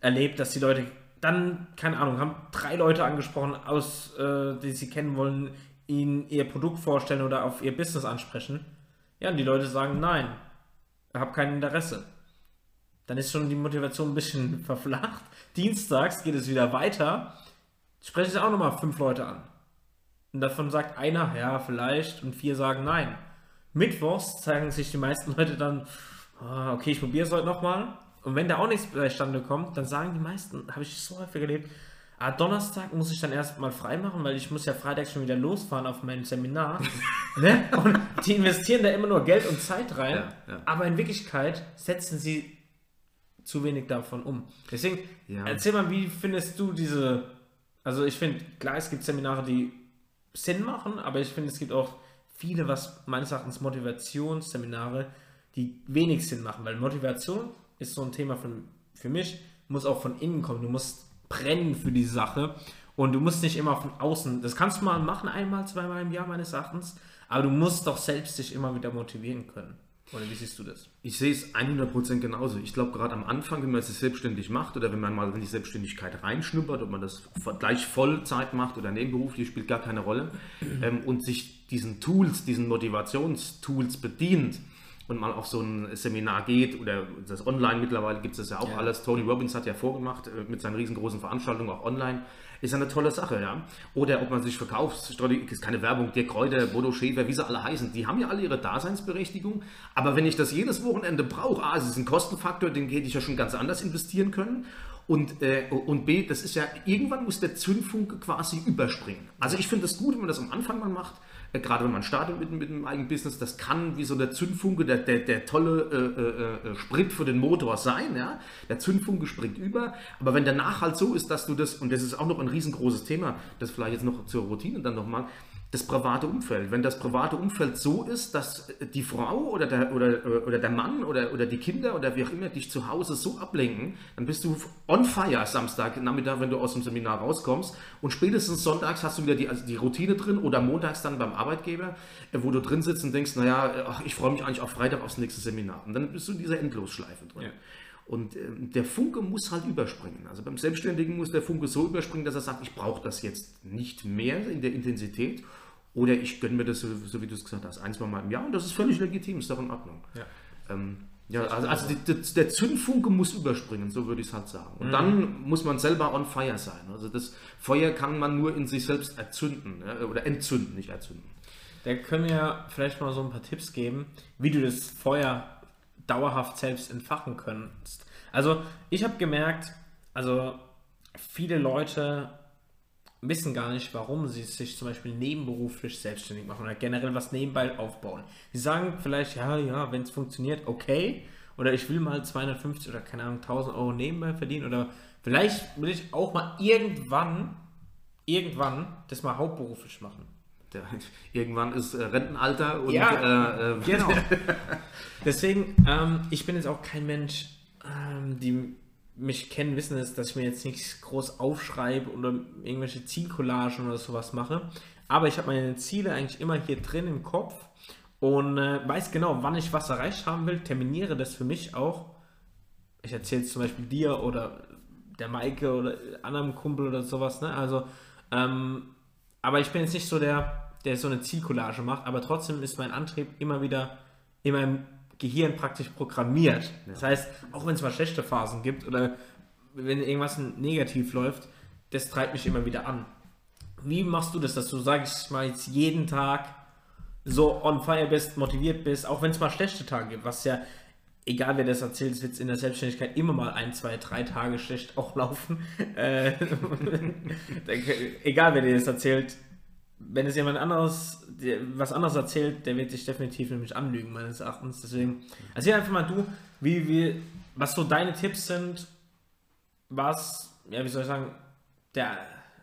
erlebt, dass die Leute dann, keine Ahnung, haben drei Leute angesprochen, aus, äh, die sie kennen wollen, ihnen ihr Produkt vorstellen oder auf ihr Business ansprechen. Ja, und die Leute sagen, nein, ich habe kein Interesse dann ist schon die Motivation ein bisschen verflacht. Dienstags geht es wieder weiter. Spreche ich auch nochmal fünf Leute an. Und davon sagt einer, ja, vielleicht, und vier sagen nein. Mittwochs zeigen sich die meisten Leute dann, ah, okay, ich probiere es heute nochmal. Und wenn da auch nichts zustande kommt, dann sagen die meisten, habe ich so häufig erlebt, ah, Donnerstag muss ich dann erstmal frei machen, weil ich muss ja Freitag schon wieder losfahren auf mein Seminar. ne? Und die investieren da immer nur Geld und Zeit rein, ja, ja. aber in Wirklichkeit setzen sie zu wenig davon um. Deswegen, ja. erzähl mal, wie findest du diese, also ich finde, klar, es gibt Seminare, die Sinn machen, aber ich finde, es gibt auch viele, was meines Erachtens Motivationsseminare, die wenig Sinn machen, weil Motivation ist so ein Thema von, für mich, muss auch von innen kommen. Du musst brennen für die Sache und du musst nicht immer von außen, das kannst du mal machen, einmal, zweimal im Jahr meines Erachtens, aber du musst doch selbst dich immer wieder motivieren können. Oder wie siehst du das?
Ich sehe es 100% genauso. Ich glaube, gerade am Anfang, wenn man es selbstständig macht oder wenn man mal in die Selbstständigkeit reinschnuppert, ob man das gleich Vollzeit macht oder nebenberuflich, spielt gar keine Rolle. Ähm, und sich diesen Tools, diesen Motivationstools bedient, und mal auf so ein Seminar geht oder das online mittlerweile gibt es das ja auch ja. alles. Tony Robbins hat ja vorgemacht äh, mit seinen riesengroßen Veranstaltungen auch online. Ist eine tolle Sache, ja. Oder ob man sich verkauft, ist keine Werbung, Dirk Kräuter, Bodo Schäfer, wie sie alle heißen, die haben ja alle ihre Daseinsberechtigung. Aber wenn ich das jedes Wochenende brauche, A, es ist ein Kostenfaktor, den hätte ich ja schon ganz anders investieren können. Und, äh, und B, das ist ja, irgendwann muss der Zündfunke quasi überspringen. Also ich finde es gut, wenn man das am Anfang mal macht gerade wenn man startet mit, mit einem eigenen Business, das kann wie so der Zündfunke, der, der, der tolle äh, äh, äh, Sprit für den Motor sein. Ja? Der Zündfunke springt über. Aber wenn der Nachhalt so ist, dass du das, und das ist auch noch ein riesengroßes Thema, das vielleicht jetzt noch zur Routine dann nochmal, das private Umfeld. Wenn das private Umfeld so ist, dass die Frau oder der, oder, oder der Mann oder, oder die Kinder oder wie auch immer dich zu Hause so ablenken, dann bist du on fire Samstag Nachmittag, wenn du aus dem Seminar rauskommst und spätestens sonntags hast du wieder die, also die Routine drin oder montags dann beim Arbeitgeber, äh, wo du drin sitzt und denkst, naja, ach, ich freue mich eigentlich auf Freitag aufs nächste Seminar. Und dann bist du in dieser Endlosschleife drin. Ja. Und äh, der Funke muss halt überspringen. Also beim Selbstständigen muss der Funke so überspringen, dass er sagt, ich brauche das jetzt nicht mehr in der Intensität oder ich gönne mir das, so, so wie du es gesagt hast, ein, zwei Mal im Jahr und das ist völlig legitim, ist doch in Ordnung. Ja. Ähm, ja, also, also die, die, der Zündfunke muss überspringen, so würde ich es halt sagen. Und mhm. dann muss man selber on fire sein. Also das Feuer kann man nur in sich selbst erzünden ja, oder entzünden, nicht erzünden.
Da können wir vielleicht mal so ein paar Tipps geben, wie du das Feuer dauerhaft selbst entfachen kannst. Also ich habe gemerkt, also viele Leute wissen gar nicht, warum sie sich zum Beispiel nebenberuflich selbstständig machen oder generell was nebenbei aufbauen. Sie sagen vielleicht, ja, ja, wenn es funktioniert, okay. Oder ich will mal 250 oder keine Ahnung, 1000 Euro nebenbei verdienen. Oder vielleicht will ich auch mal irgendwann, irgendwann das mal hauptberuflich machen.
Irgendwann ist äh, Rentenalter und.
Ja, äh, äh, genau. Deswegen, ähm, ich bin jetzt auch kein Mensch, ähm, die mich kennen, wissen es, dass ich mir jetzt nichts groß aufschreibe oder irgendwelche Zielcollagen oder sowas mache. Aber ich habe meine Ziele eigentlich immer hier drin im Kopf und äh, weiß genau, wann ich was erreicht haben will, terminiere das für mich auch. Ich erzähle es zum Beispiel dir oder der Maike oder anderem Kumpel oder sowas. Ne? Also, ähm, aber ich bin jetzt nicht so der, der so eine Zielcollage macht, aber trotzdem ist mein Antrieb immer wieder in meinem Gehirn praktisch programmiert. Das heißt, auch wenn es mal schlechte Phasen gibt oder wenn irgendwas negativ läuft, das treibt mich immer wieder an. Wie machst du das, dass du, sag ich mal, jetzt jeden Tag so on fire bist, motiviert bist, auch wenn es mal schlechte Tage gibt, was ja, egal wer das erzählt, es wird in der Selbstständigkeit immer mal ein, zwei, drei Tage schlecht auch laufen. Äh, egal wer dir das erzählt, wenn es jemand anderes was anderes erzählt, der wird sich definitiv nämlich anlügen, meines Erachtens. Deswegen, erzähl einfach mal du, wie, wie, was so deine Tipps sind, was, ja, wie soll ich sagen, der,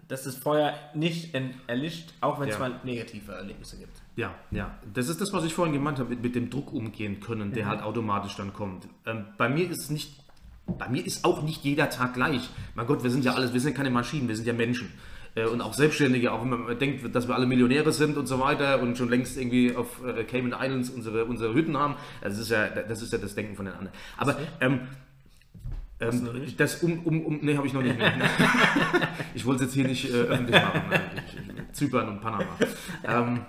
dass das Feuer nicht erlischt, auch wenn es ja. mal negative Erlebnisse gibt.
Ja, ja. Das ist das, was ich vorhin gemeint habe, mit, mit dem Druck umgehen können, der mhm. halt automatisch dann kommt. Ähm, bei mir ist es nicht, bei mir ist auch nicht jeder Tag gleich. Mein Gott, wir sind ja alles, wir sind keine Maschinen, wir sind ja Menschen. Äh, und auch Selbstständige, auch wenn man denkt, dass wir alle Millionäre sind und so weiter und schon längst irgendwie auf äh, Cayman Islands unsere, unsere Hütten haben. Das ist ja das, ist ja das Denken von den anderen. Aber ähm, ähm, das um, um, um nee, habe ich noch nicht. ich wollte es jetzt hier nicht äh, öffentlich machen. Zypern und Panama. Ähm,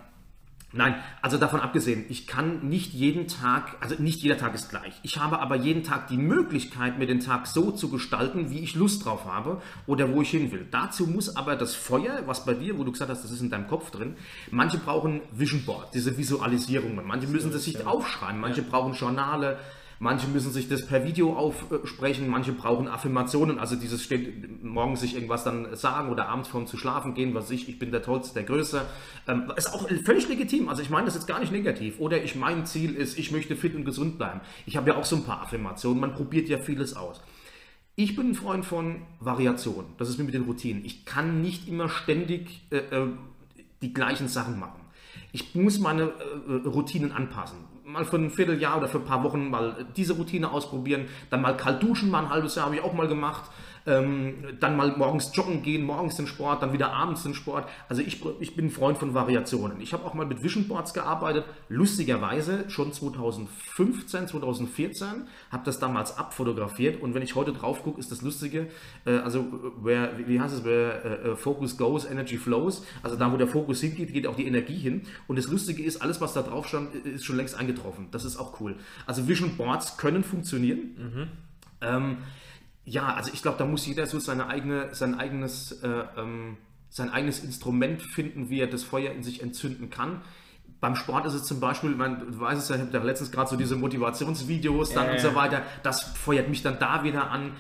Nein, also davon abgesehen, ich kann nicht jeden Tag, also nicht jeder Tag ist gleich. Ich habe aber jeden Tag die Möglichkeit, mir den Tag so zu gestalten, wie ich Lust drauf habe oder wo ich hin will. Dazu muss aber das Feuer, was bei dir, wo du gesagt hast, das ist in deinem Kopf drin, manche brauchen Vision Board, diese Visualisierungen, manche müssen das sich aufschreiben, manche brauchen Journale, Manche müssen sich das per Video aufsprechen, manche brauchen Affirmationen, also dieses steht morgens sich irgendwas dann sagen oder abends vorm zu schlafen gehen, was ich, ich bin der Tollste, der Größte. Ähm, ist auch völlig legitim, also ich meine das jetzt gar nicht negativ. Oder ich, mein Ziel ist, ich möchte fit und gesund bleiben. Ich habe ja auch so ein paar Affirmationen, man probiert ja vieles aus. Ich bin ein Freund von Variation. Das ist wie mit den Routinen. Ich kann nicht immer ständig äh, äh die gleichen Sachen machen. Ich muss meine äh, Routinen anpassen. Mal für ein Vierteljahr oder für ein paar Wochen mal diese Routine ausprobieren. Dann mal kalt duschen, mal ein halbes Jahr habe ich auch mal gemacht ähm, dann mal morgens joggen gehen, morgens den Sport, dann wieder abends den Sport. Also ich, ich bin ein Freund von Variationen. Ich habe auch mal mit Vision Boards gearbeitet, lustigerweise schon 2015, 2014, habe das damals abfotografiert und wenn ich heute drauf gucke, ist das Lustige, äh, also where, wie heißt es, where uh, focus goes, energy flows, also da, wo der Fokus hingeht, geht auch die Energie hin und das Lustige ist, alles, was da drauf stand, ist schon längst eingetroffen. Das ist auch cool. Also Vision Boards können funktionieren. Mhm. Ähm, ja, also ich glaube, da muss jeder so seine eigene, sein eigenes, äh, ähm, sein eigenes Instrument finden, wie er das Feuer in sich entzünden kann. Beim Sport ist es zum Beispiel, man, du weißt es ja, ich habe ja letztens gerade so diese Motivationsvideos dann äh. und so weiter, das feuert mich dann da wieder an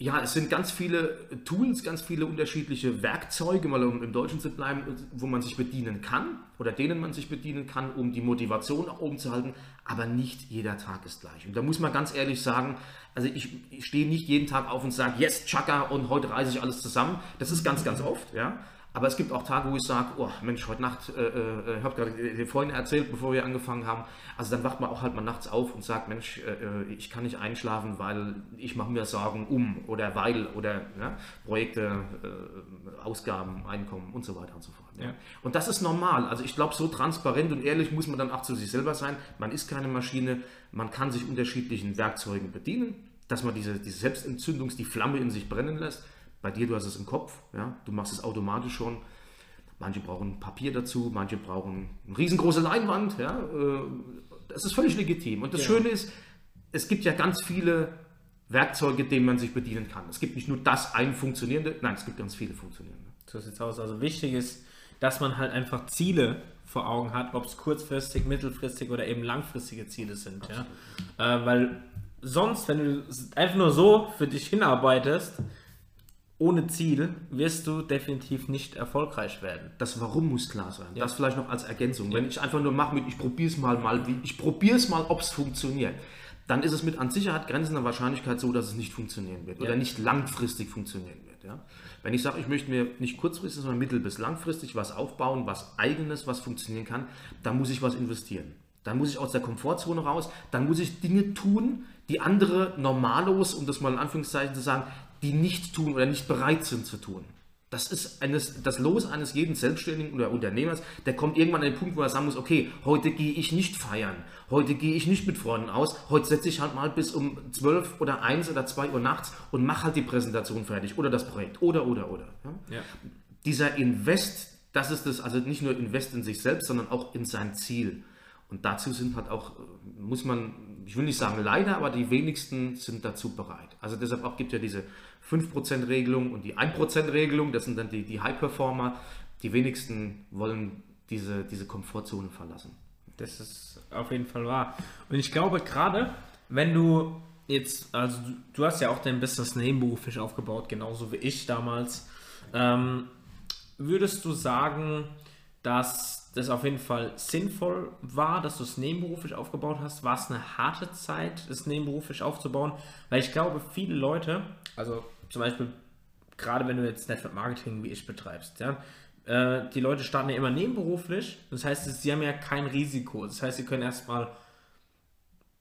ja, es sind ganz viele Tools, ganz viele unterschiedliche Werkzeuge, mal um im Deutschen zu bleiben, wo man sich bedienen kann oder denen man sich bedienen kann, um die Motivation nach oben zu halten. Aber nicht jeder Tag ist gleich. Und da muss man ganz ehrlich sagen, also ich, ich stehe nicht jeden Tag auf und sage, yes, Chaka, und heute reise ich alles zusammen. Das ist ganz, ganz oft, ja. Aber es gibt auch Tage, wo ich sage, oh Mensch, heute Nacht, äh, äh, ich habe gerade äh, vorhin erzählt, bevor wir angefangen haben, also dann wacht man auch halt mal nachts auf und sagt, Mensch, äh, äh ich kann nicht einschlafen, weil ich mache mir Sorgen um oder weil oder ja, Projekte, äh, Ausgaben, Einkommen und so weiter und so fort. Ja. Und das ist normal. Also ich glaube, so transparent und ehrlich muss man dann auch zu sich selber sein. Man ist keine Maschine, man kann sich unterschiedlichen Werkzeugen bedienen, dass man diese, diese Selbstentzündungs, die Flamme in sich brennen lässt. Bei dir, du hast es im Kopf, ja? du machst es automatisch schon. Manche brauchen Papier dazu, manche brauchen eine riesengroße Leinwand. Ja? Äh, das ist völlig legitim. Und das ja. Schöne ist, es gibt ja ganz viele Werkzeuge, denen man sich bedienen kann. Es gibt nicht nur das ein funktionierende, nein, es gibt ganz viele funktionierende.
So sieht es aus. Also wichtig ist, dass man halt einfach Ziele vor Augen hat, ob es kurzfristig, mittelfristig oder eben langfristige Ziele sind. Ja? Äh, weil sonst, wenn du einfach nur so für dich hinarbeitest, ohne Ziel wirst du definitiv nicht erfolgreich werden.
Das Warum muss klar sein. Ja. Das vielleicht noch als Ergänzung. Ja. Wenn ich einfach nur mache mit, ich probiere es mal, mal, ich probiere es mal, ob es funktioniert, dann ist es mit an Sicherheit grenzender Wahrscheinlichkeit so, dass es nicht funktionieren wird ja. oder nicht langfristig funktionieren wird. Wenn ich sage, ich möchte mir nicht kurzfristig, sondern mittel- bis langfristig was aufbauen, was eigenes, was funktionieren kann, dann muss ich was investieren. Dann muss ich aus der Komfortzone raus, dann muss ich Dinge tun, die andere normalos, um das mal in Anführungszeichen zu sagen, die nicht tun oder nicht bereit sind zu tun. Das ist eines, das Los eines jeden Selbstständigen oder Unternehmers, der kommt irgendwann an den Punkt, wo er sagen muss, okay, heute gehe ich nicht feiern, heute gehe ich nicht mit Freunden aus, heute setze ich halt mal bis um 12 oder 1 oder 2 Uhr nachts und mache halt die Präsentation fertig oder das Projekt oder, oder, oder. Ja? Ja. Dieser Invest, das ist das, also nicht nur Invest in sich selbst, sondern auch in sein Ziel. Und dazu sind halt auch, muss man, ich will nicht sagen leider, aber die wenigsten sind dazu bereit. Also deshalb auch gibt ja diese 5%-Regelung und die 1%-Regelung, das sind dann die, die High-Performer. Die wenigsten wollen diese, diese Komfortzone verlassen.
Das ist auf jeden Fall wahr. Und ich glaube gerade, wenn du jetzt, also du, hast ja auch dein Business nebenberuflich aufgebaut, genauso wie ich damals. Ähm, würdest du sagen, dass das auf jeden Fall sinnvoll war, dass du es nebenberuflich aufgebaut hast? War es eine harte Zeit, es nebenberuflich aufzubauen? Weil ich glaube, viele Leute, also zum Beispiel gerade wenn du jetzt Network Marketing wie ich betreibst, ja, äh, die Leute starten ja immer nebenberuflich. Das heißt, sie haben ja kein Risiko. Das heißt, sie können erstmal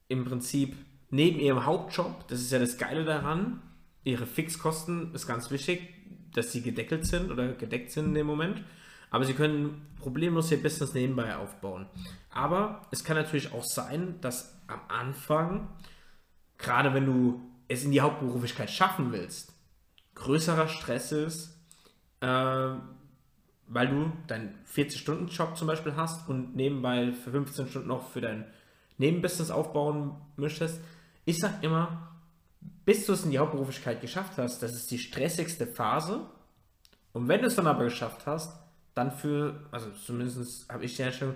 im Prinzip neben ihrem Hauptjob, das ist ja das Geile daran, ihre Fixkosten ist ganz wichtig, dass sie gedeckelt sind oder gedeckt sind in dem Moment. Aber sie können problemlos ihr Business nebenbei aufbauen. Aber es kann natürlich auch sein, dass am Anfang, gerade wenn du es in die Hauptberuflichkeit schaffen willst, größerer Stress ist, äh, weil du deinen 40-Stunden-Job zum Beispiel hast und nebenbei für 15 Stunden noch für dein Nebenbusiness aufbauen möchtest. Ich sag immer, bis du es in die Hauptberuflichkeit geschafft hast, das ist die stressigste Phase. Und wenn du es dann aber geschafft hast, dann für, also zumindest habe ich ja schon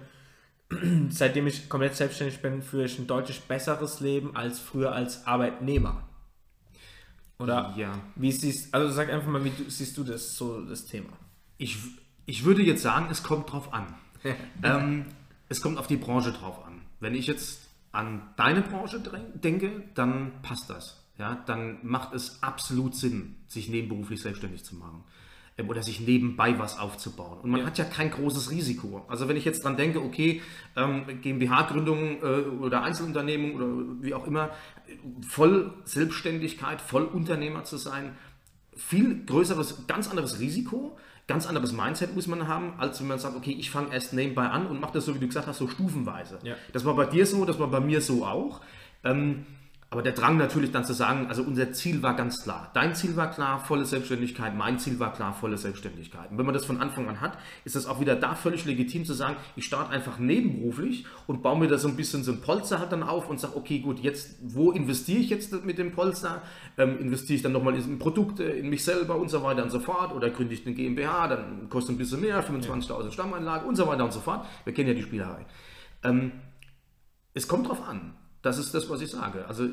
seitdem ich komplett selbstständig bin, führe ich ein deutlich besseres Leben als früher als Arbeitnehmer. Oder ja. wie siehst also sag einfach mal, wie du, siehst du das so das Thema?
Ich, ich würde jetzt sagen, es kommt drauf an. ähm, es kommt auf die Branche drauf an. Wenn ich jetzt an deine Branche denke, dann passt das. Ja, dann macht es absolut Sinn, sich nebenberuflich selbstständig zu machen oder sich nebenbei was aufzubauen. Und man ja. hat ja kein großes Risiko. Also wenn ich jetzt dran denke, okay, ähm, GmbH-Gründung äh, oder Einzelunternehmung oder wie auch immer, voll Selbstständigkeit, voll Unternehmer zu sein, viel größeres, ganz anderes Risiko, ganz anderes Mindset muss man haben, als wenn man sagt, okay, ich fange erst nebenbei an und mache das so, wie du gesagt hast, so stufenweise. Ja. Das war bei dir so, das war bei mir so auch. Ähm, aber der Drang natürlich dann zu sagen, also unser Ziel war ganz klar. Dein Ziel war klar, volle Selbstständigkeit, mein Ziel war klar, volle Selbstständigkeit. Und wenn man das von Anfang an hat, ist es auch wieder da völlig legitim zu sagen, ich starte einfach nebenberuflich und baue mir da so ein bisschen so ein Polster halt dann auf und sage, okay, gut, jetzt, wo investiere ich jetzt mit dem Polster? Ähm, investiere ich dann nochmal in Produkte, in mich selber und so weiter und so fort? Oder gründe ich eine GmbH, dann kostet ein bisschen mehr, 25.000 Stammeinlage und so weiter und so fort. Wir kennen ja die Spielerei. Ähm, es kommt drauf an. Das ist das, was ich sage. Also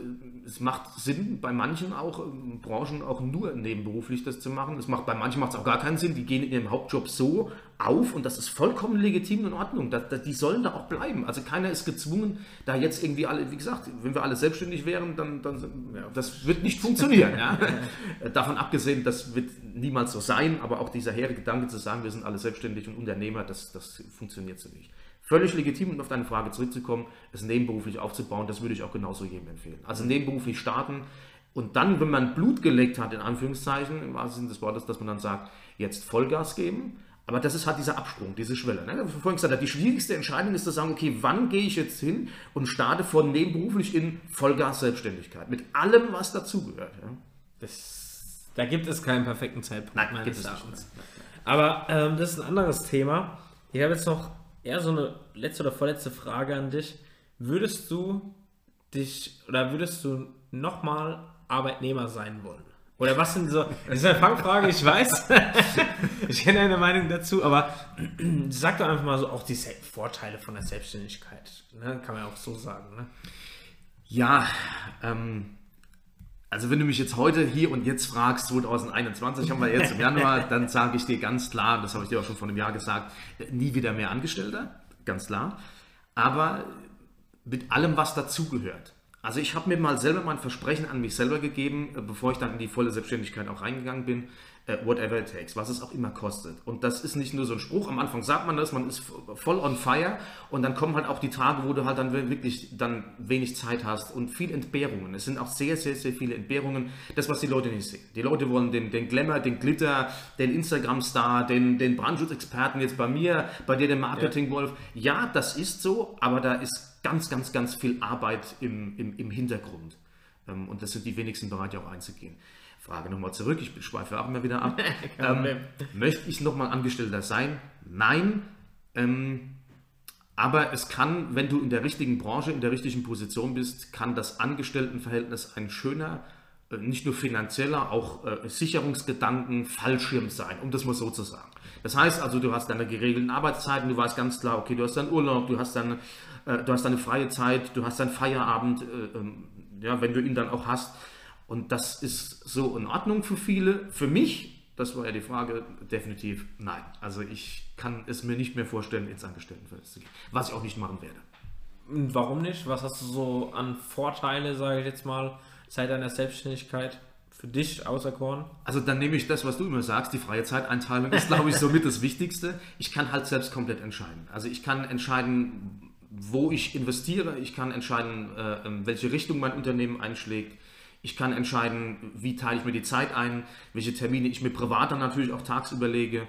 es macht Sinn, bei manchen auch ähm, Branchen auch nur nebenberuflich das zu machen. Es macht, bei manchen macht es auch gar keinen Sinn. Die gehen in ihrem Hauptjob so auf und das ist vollkommen legitim und in Ordnung. Da, da, die sollen da auch bleiben. Also keiner ist gezwungen, da jetzt irgendwie alle, wie gesagt, wenn wir alle selbstständig wären, dann, dann ja, das wird nicht funktionieren. ja. Davon abgesehen, das wird niemals so sein, aber auch dieser hehre Gedanke zu sagen, wir sind alle selbstständig und Unternehmer, das, das funktioniert so nicht. Völlig legitim, um auf deine Frage zurückzukommen, es nebenberuflich aufzubauen, das würde ich auch genauso jedem empfehlen. Also nebenberuflich starten und dann, wenn man Blut geleckt hat, in Anführungszeichen, im wahrsten Sinne des Wortes, dass man dann sagt, jetzt Vollgas geben. Aber das ist halt dieser Absprung, diese Schwelle. Ne? Ich vorhin gesagt, die schwierigste Entscheidung ist zu sagen, okay, wann gehe ich jetzt hin und starte von nebenberuflich in Vollgas-Selbstständigkeit. Mit allem, was dazugehört. Ja?
da gibt es keinen perfekten Zeitpunkt. Nein, gibt es nicht. Aber ähm, das ist ein anderes Thema. Ich habe jetzt noch eher so eine letzte oder vorletzte Frage an dich. Würdest du dich oder würdest du nochmal Arbeitnehmer sein wollen? Oder was sind so, das ist eine Fangfrage, ich weiß. ich kenne deine Meinung dazu, aber sag doch einfach mal so auch die Vorteile von der Selbstständigkeit. Ne? Kann man auch so sagen. Ne?
Ja, ähm, also wenn du mich jetzt heute hier und jetzt fragst, 2021 haben wir jetzt im Januar, dann sage ich dir ganz klar, das habe ich dir auch schon vor einem Jahr gesagt, nie wieder mehr Angestellter, ganz klar. Aber mit allem, was dazugehört. Also ich habe mir mal selber mein Versprechen an mich selber gegeben, bevor ich dann in die volle Selbstständigkeit auch reingegangen bin äh, whatever it takes, was es auch immer kostet. Und das ist nicht nur so ein Spruch, am Anfang sagt man das, man ist voll on fire und dann kommen halt auch die Tage, wo du halt dann wirklich dann wenig Zeit hast und viel Entbehrungen. Es sind auch sehr, sehr, sehr viele Entbehrungen, das, was die Leute nicht sehen. Die Leute wollen den, den Glamour, den Glitter, den Instagram-Star, den, den Brandschutzexperten jetzt bei mir, bei dir den Marketing-Wolf. Ja, das ist so, aber da ist ganz, ganz, ganz viel Arbeit im, im, im Hintergrund. Ähm, und das sind die wenigsten bereit, auch einzugehen. Frage nochmal zurück, ich schweife auch immer wieder ab. ähm, möchte ich nochmal Angestellter sein? Nein. Ähm, aber es kann, wenn du in der richtigen Branche, in der richtigen Position bist, kann das Angestelltenverhältnis ein schöner, äh, nicht nur finanzieller, auch äh, Sicherungsgedanken, Fallschirm sein, um das mal so zu sagen. Das heißt also, du hast deine geregelten Arbeitszeiten, du weißt ganz klar, okay, du hast deinen Urlaub, du hast deine, äh, du hast deine freie Zeit, du hast deinen Feierabend, äh, ähm, ja, wenn du ihn dann auch hast. Und das ist so in Ordnung für viele. Für mich, das war ja die Frage, definitiv nein. Also ich kann es mir nicht mehr vorstellen, ins Angestelltenverhältnis zu gehen. Was ich auch nicht machen werde.
Warum nicht? Was hast du so an Vorteile, sage ich jetzt mal, seit deiner Selbstständigkeit? für dich auserkoren?
Also dann nehme ich das, was du immer sagst, die freie Zeiteinteilung ist, glaube ich, somit das Wichtigste. Ich kann halt selbst komplett entscheiden. Also ich kann entscheiden, wo ich investiere, ich kann entscheiden, äh, welche Richtung mein Unternehmen einschlägt. Ich kann entscheiden, wie teile ich mir die Zeit ein, welche Termine ich mir privat dann natürlich auch tagsüber lege.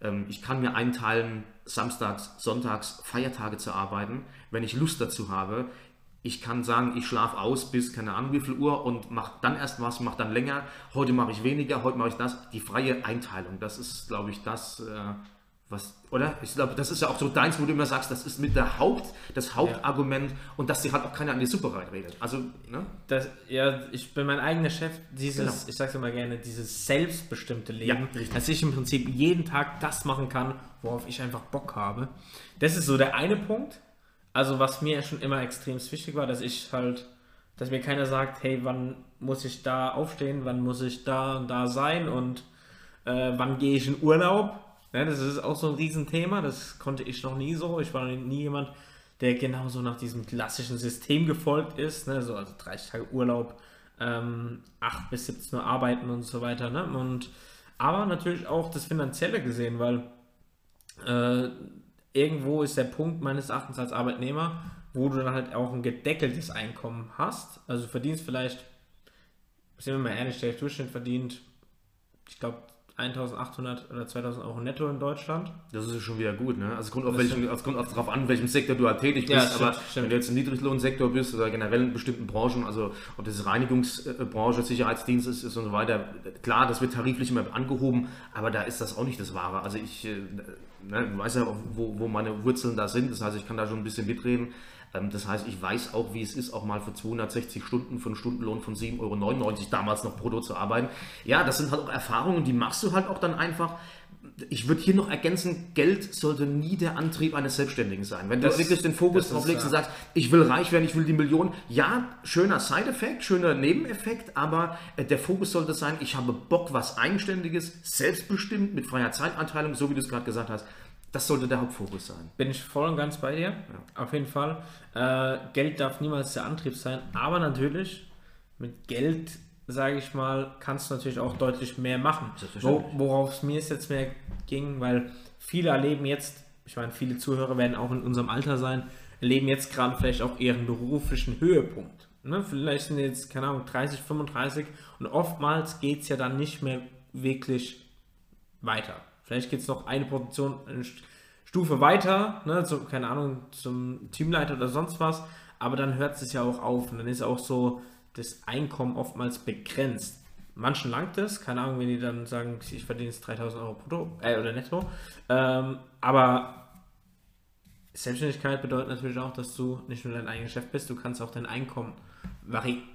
Ähm, ich kann mir einteilen, samstags, sonntags, Feiertage zu arbeiten, wenn ich Lust dazu habe. Ich kann sagen, ich schlafe aus bis keine Ahnung wie viel Uhr und mache dann erst was, mache dann länger. Heute mache ich weniger, heute mache ich das. Die freie Einteilung, das ist, glaube ich, das, äh, was, oder? Ich glaube, das ist ja auch so deins, wo du immer sagst, das ist mit der Haupt, das Hauptargument ja. und dass dir halt auch keiner an die Suppe reinredet. Also, ne?
Das, ja, ich bin mein eigener Chef, dieses, genau. ich sag's immer gerne, dieses selbstbestimmte Leben, ja, dass ich im Prinzip jeden Tag das machen kann, worauf ich einfach Bock habe. Das ist so der eine Punkt. Also was mir schon immer extrem wichtig war, dass ich halt, dass mir keiner sagt, hey, wann muss ich da aufstehen, wann muss ich da und da sein und äh, wann gehe ich in Urlaub. Ja, das ist auch so ein Riesenthema, das konnte ich noch nie so. Ich war nie jemand, der genauso nach diesem klassischen System gefolgt ist, ne? so, also 30 Tage Urlaub, ähm, 8 bis 17 Uhr arbeiten und so weiter. Ne? Und, aber natürlich auch das Finanzielle gesehen, weil äh, irgendwo ist der Punkt meines Erachtens als Arbeitnehmer, wo du dann halt auch ein gedeckeltes Einkommen hast. Also du verdienst vielleicht, sind wir mal ehrlich, der Durchschnitt verdient, ich glaube, 1800 oder 2000 Euro netto in Deutschland.
Das ist schon wieder gut, ne? Also es kommt, auf welchen, es kommt auch darauf an, welchem Sektor du halt tätig bist, ja, stimmt, aber stimmt. wenn du jetzt im Niedriglohnsektor bist oder generell in bestimmten Branchen, also ob das Reinigungsbranche, Sicherheitsdienst ist, ist und so weiter, klar, das wird tariflich immer angehoben, aber da ist das auch nicht das Wahre. Also ich äh, ne, weiß ja, wo, wo meine Wurzeln da sind, das heißt, ich kann da schon ein bisschen mitreden. Ähm, das heißt, ich weiß auch, wie es ist, auch mal für 260 Stunden für einen Stundenlohn von 7,99 Euro damals noch brutto zu arbeiten. Ja, das sind halt auch Erfahrungen, die machst du halt auch dann einfach. Ich würde hier noch ergänzen, Geld sollte nie der Antrieb eines Selbstständigen sein. Wenn das, du wirklich den Fokus drauf legst und sagst, ich will reich werden, ich will die Million, ja, schöner Side-Effekt, schöner Nebeneffekt, aber äh, der Fokus sollte sein, ich habe Bock, was Eigenständiges, selbstbestimmt, mit freier Zeitanteilung, so wie du es gerade gesagt hast, das sollte der Hauptfokus sein.
Bin ich voll und ganz bei dir. Ja. Auf jeden Fall. Äh, Geld darf niemals der Antrieb sein, aber natürlich mit Geld, sage ich mal, kannst du natürlich auch deutlich mehr machen. Wo, worauf es mir jetzt mehr ging, weil viele erleben jetzt, ich meine, viele Zuhörer werden auch in unserem Alter sein, erleben jetzt gerade vielleicht auch ihren beruflichen Höhepunkt. Ne? Vielleicht sind jetzt, keine Ahnung, 30, 35 und oftmals geht es ja dann nicht mehr wirklich weiter. Vielleicht geht es noch eine Position, eine Stufe weiter, ne, zu, keine Ahnung, zum Teamleiter oder sonst was, aber dann hört es ja auch auf und dann ist auch so das Einkommen oftmals begrenzt. Manchen langt es, keine Ahnung, wenn die dann sagen, ich verdiene jetzt 3000 Euro brutto äh, oder netto, ähm, aber Selbstständigkeit bedeutet natürlich auch, dass du nicht nur dein eigenes Chef bist, du kannst auch dein Einkommen variieren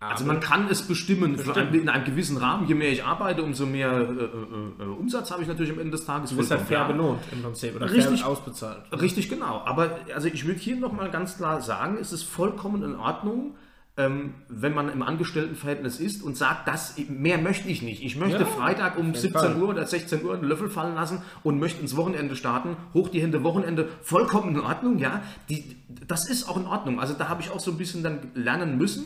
also man kann es bestimmen, bestimmen. in einem gewissen Rahmen. Je mehr ich arbeite, umso mehr äh, äh, äh, Umsatz habe ich natürlich am Ende des Tages.
Du bist halt fair belohnt im Prinzip oder
richtig,
ausbezahlt.
Richtig, genau. Aber also ich würde hier nochmal ganz klar sagen, es ist vollkommen in Ordnung, ähm, wenn man im Angestelltenverhältnis ist und sagt, das mehr möchte ich nicht. Ich möchte ja, Freitag um 17 Fall. Uhr oder 16 Uhr einen Löffel fallen lassen und möchte ins Wochenende starten. Hoch die Hände, Wochenende, vollkommen in Ordnung, ja. Die, das ist auch in Ordnung. Also da habe ich auch so ein bisschen dann lernen müssen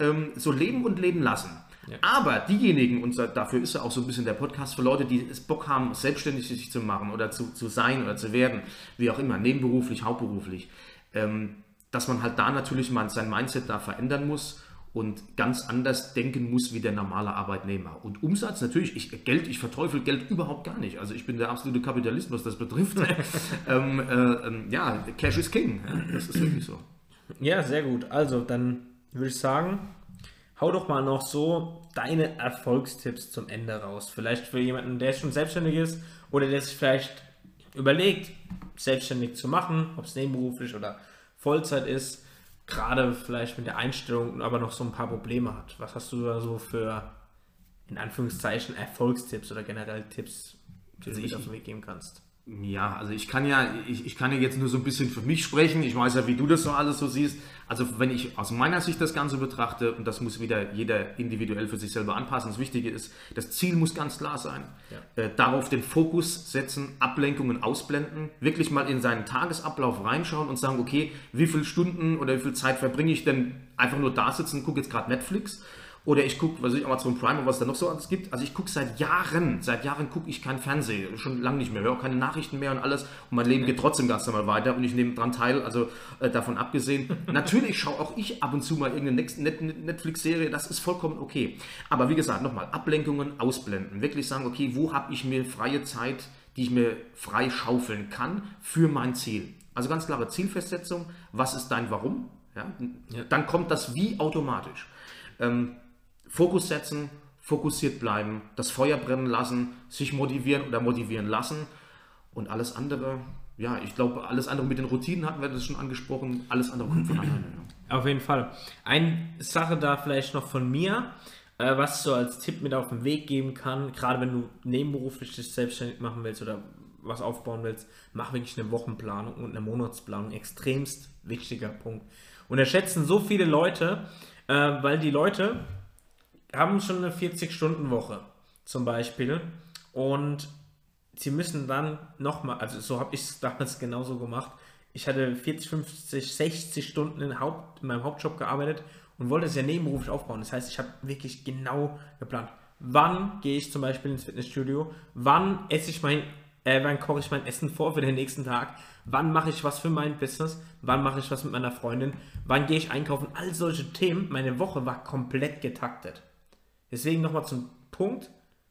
ähm, so leben und leben lassen. Ja. Aber diejenigen, und dafür ist ja auch so ein bisschen der Podcast für Leute, die es Bock haben, selbstständig sich zu machen oder zu, zu sein oder zu werden, wie auch immer, nebenberuflich, hauptberuflich, ähm, dass man halt da natürlich mal sein Mindset da verändern muss und ganz anders denken muss wie der normale Arbeitnehmer. Und Umsatz natürlich, ich, Geld, ich verteufel Geld überhaupt gar nicht. Also ich bin der absolute Kapitalist, was das betrifft. ähm, äh, ähm, ja, Cash is King. Das ist wirklich so.
Ja, sehr gut. Also dann würde ich sagen, hau doch mal noch so deine Erfolgstipps zum Ende raus. Vielleicht für jemanden, der schon selbstständig ist oder der sich vielleicht überlegt, selbstständig zu machen, ob es nebenberuflich oder Vollzeit ist, gerade vielleicht mit der Einstellung, aber noch so ein paar Probleme hat. Was hast du da so für, in Anführungszeichen, Erfolgstipps oder generell Tipps, die du also auf den Weg geben kannst?
Ja, also ich kann ja, ich, ich kann ja jetzt nur so ein bisschen für mich sprechen. Ich weiß ja, wie du das so alles so siehst. Also wenn ich aus meiner Sicht das Ganze betrachte, und das muss wieder jeder individuell für sich selber anpassen, das Wichtige ist, das Ziel muss ganz klar sein. Ja. Äh, darauf den Fokus setzen, Ablenkungen ausblenden, wirklich mal in seinen Tagesablauf reinschauen und sagen, okay, wie viele Stunden oder wie viel Zeit verbringe ich denn einfach nur da sitzen, gucke jetzt gerade Netflix oder ich gucke, was ich Amazon Prime und was da noch so alles gibt. Also ich gucke seit Jahren, seit Jahren gucke ich kein Fernsehen, schon lange nicht mehr, höre auch keine Nachrichten mehr und alles. Und mein Leben geht trotzdem ganz normal weiter und ich nehme dran teil, also äh, davon abgesehen. Natürlich schaue auch ich ab und zu mal irgendeine Netflix-Serie, das ist vollkommen okay. Aber wie gesagt, nochmal, Ablenkungen ausblenden. Wirklich sagen, okay, wo habe ich mir freie Zeit, die ich mir frei schaufeln kann für mein Ziel. Also ganz klare Zielfestsetzung, was ist dein Warum? Ja? Dann kommt das Wie automatisch. Ähm, Fokus setzen, fokussiert bleiben, das Feuer brennen lassen, sich motivieren oder motivieren lassen und alles andere, ja, ich glaube, alles andere mit den Routinen hatten wir das schon angesprochen, alles andere kommt von alleine.
Ja. Auf jeden Fall. Eine Sache da vielleicht noch von mir, äh, was so als Tipp mit auf den Weg geben kann, gerade wenn du nebenberuflich dich selbstständig machen willst oder was aufbauen willst, mach wirklich eine Wochenplanung und eine Monatsplanung. Extremst wichtiger Punkt. Und erschätzen so viele Leute, äh, weil die Leute haben schon eine 40-Stunden-Woche zum Beispiel und sie müssen dann nochmal, also so habe ich es damals genauso gemacht. Ich hatte 40, 50, 60 Stunden in, Haupt, in meinem Hauptjob gearbeitet und wollte es ja nebenberuflich aufbauen. Das heißt, ich habe wirklich genau geplant. Wann gehe ich zum Beispiel ins Fitnessstudio? Wann esse ich mein, äh, wann koche ich mein Essen vor für den nächsten Tag? Wann mache ich was für mein Business? Wann mache ich was mit meiner Freundin? Wann gehe ich einkaufen? All solche Themen. Meine Woche war komplett getaktet. Deswegen nochmal zum Punkt.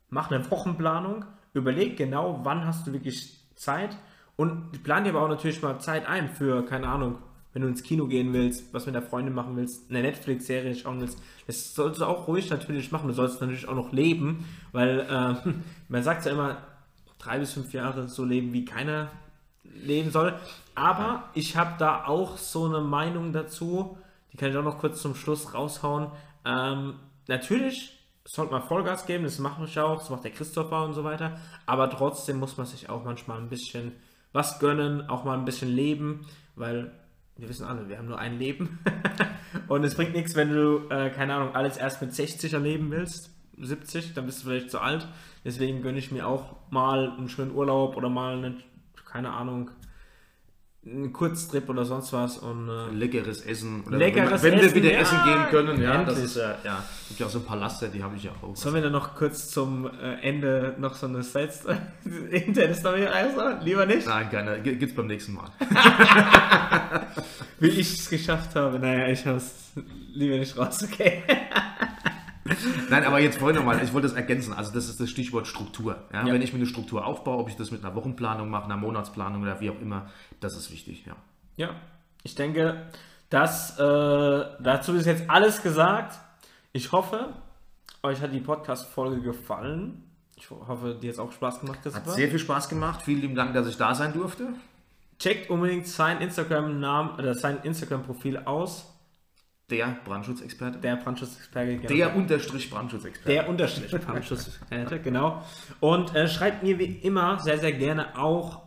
Mach eine Wochenplanung. Überleg genau, wann hast du wirklich Zeit. Und plan dir aber auch natürlich mal Zeit ein für, keine Ahnung, wenn du ins Kino gehen willst, was mit der Freundin machen willst, eine Netflix-Serie schauen willst, das sollst du auch ruhig natürlich machen. Du sollst natürlich auch noch leben, weil äh, man sagt ja immer, drei bis fünf Jahre so leben, wie keiner leben soll. Aber ich habe da auch so eine Meinung dazu, die kann ich auch noch kurz zum Schluss raushauen. Ähm, natürlich sollte man Vollgas geben, das mache ich auch, das macht der Christopher und so weiter. Aber trotzdem muss man sich auch manchmal ein bisschen was gönnen, auch mal ein bisschen leben, weil wir wissen alle, wir haben nur ein Leben. und es bringt nichts, wenn du, äh, keine Ahnung, alles erst mit 60 erleben willst. 70, dann bist du vielleicht zu alt. Deswegen gönne ich mir auch mal einen schönen Urlaub oder mal eine, keine Ahnung, einen Kurztrip oder sonst was und
äh, leckeres Essen oder
leckeres
wenn,
wenn
wir wieder ja, essen gehen können ja
endlich.
das ist ja ja gibt ja auch so ein paar Laster die habe ich ja auch.
Sollen wir dann noch kurz zum äh, Ende noch so eine Side Internet Story also lieber nicht?
Nein gerne. Gibt's beim nächsten Mal.
Wie ich es geschafft habe. Naja ich habe es lieber nicht raus okay
Nein, aber jetzt vorhin nochmal, ich wollte das ergänzen. Also, das ist das Stichwort Struktur. Ja? Ja. Wenn ich mir eine Struktur aufbaue, ob ich das mit einer Wochenplanung mache, einer Monatsplanung oder wie auch immer, das ist wichtig. Ja,
ja ich denke, dass, äh, dazu ist jetzt alles gesagt. Ich hoffe, euch hat die Podcast-Folge gefallen. Ich hoffe, dir hat auch Spaß gemacht.
Hat sehr viel Spaß gemacht. Vielen lieben Dank, dass ich da sein durfte.
Checkt unbedingt sein Instagram-Namen oder sein Instagram-Profil aus.
Der Brandschutzexperte.
Der Brandschutzexperte,
genau. Der Unterstrich Brandschutzexperte.
Der Unterstrich Brandschutzexperte, genau. Und äh, schreibt mir wie immer sehr, sehr gerne auch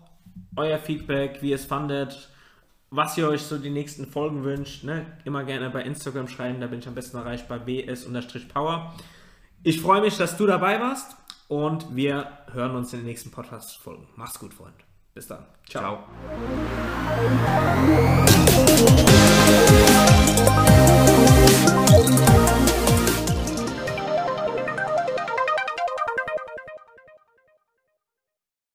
euer Feedback, wie ihr es fandet, was ihr euch so die nächsten Folgen wünscht. Ne? Immer gerne bei Instagram schreiben, da bin ich am besten erreichbar, bs-power. Ich freue mich, dass du dabei warst und wir hören uns in den nächsten Podcast-Folgen. Mach's gut, Freund. Bis dann.
Ciao. Ciao.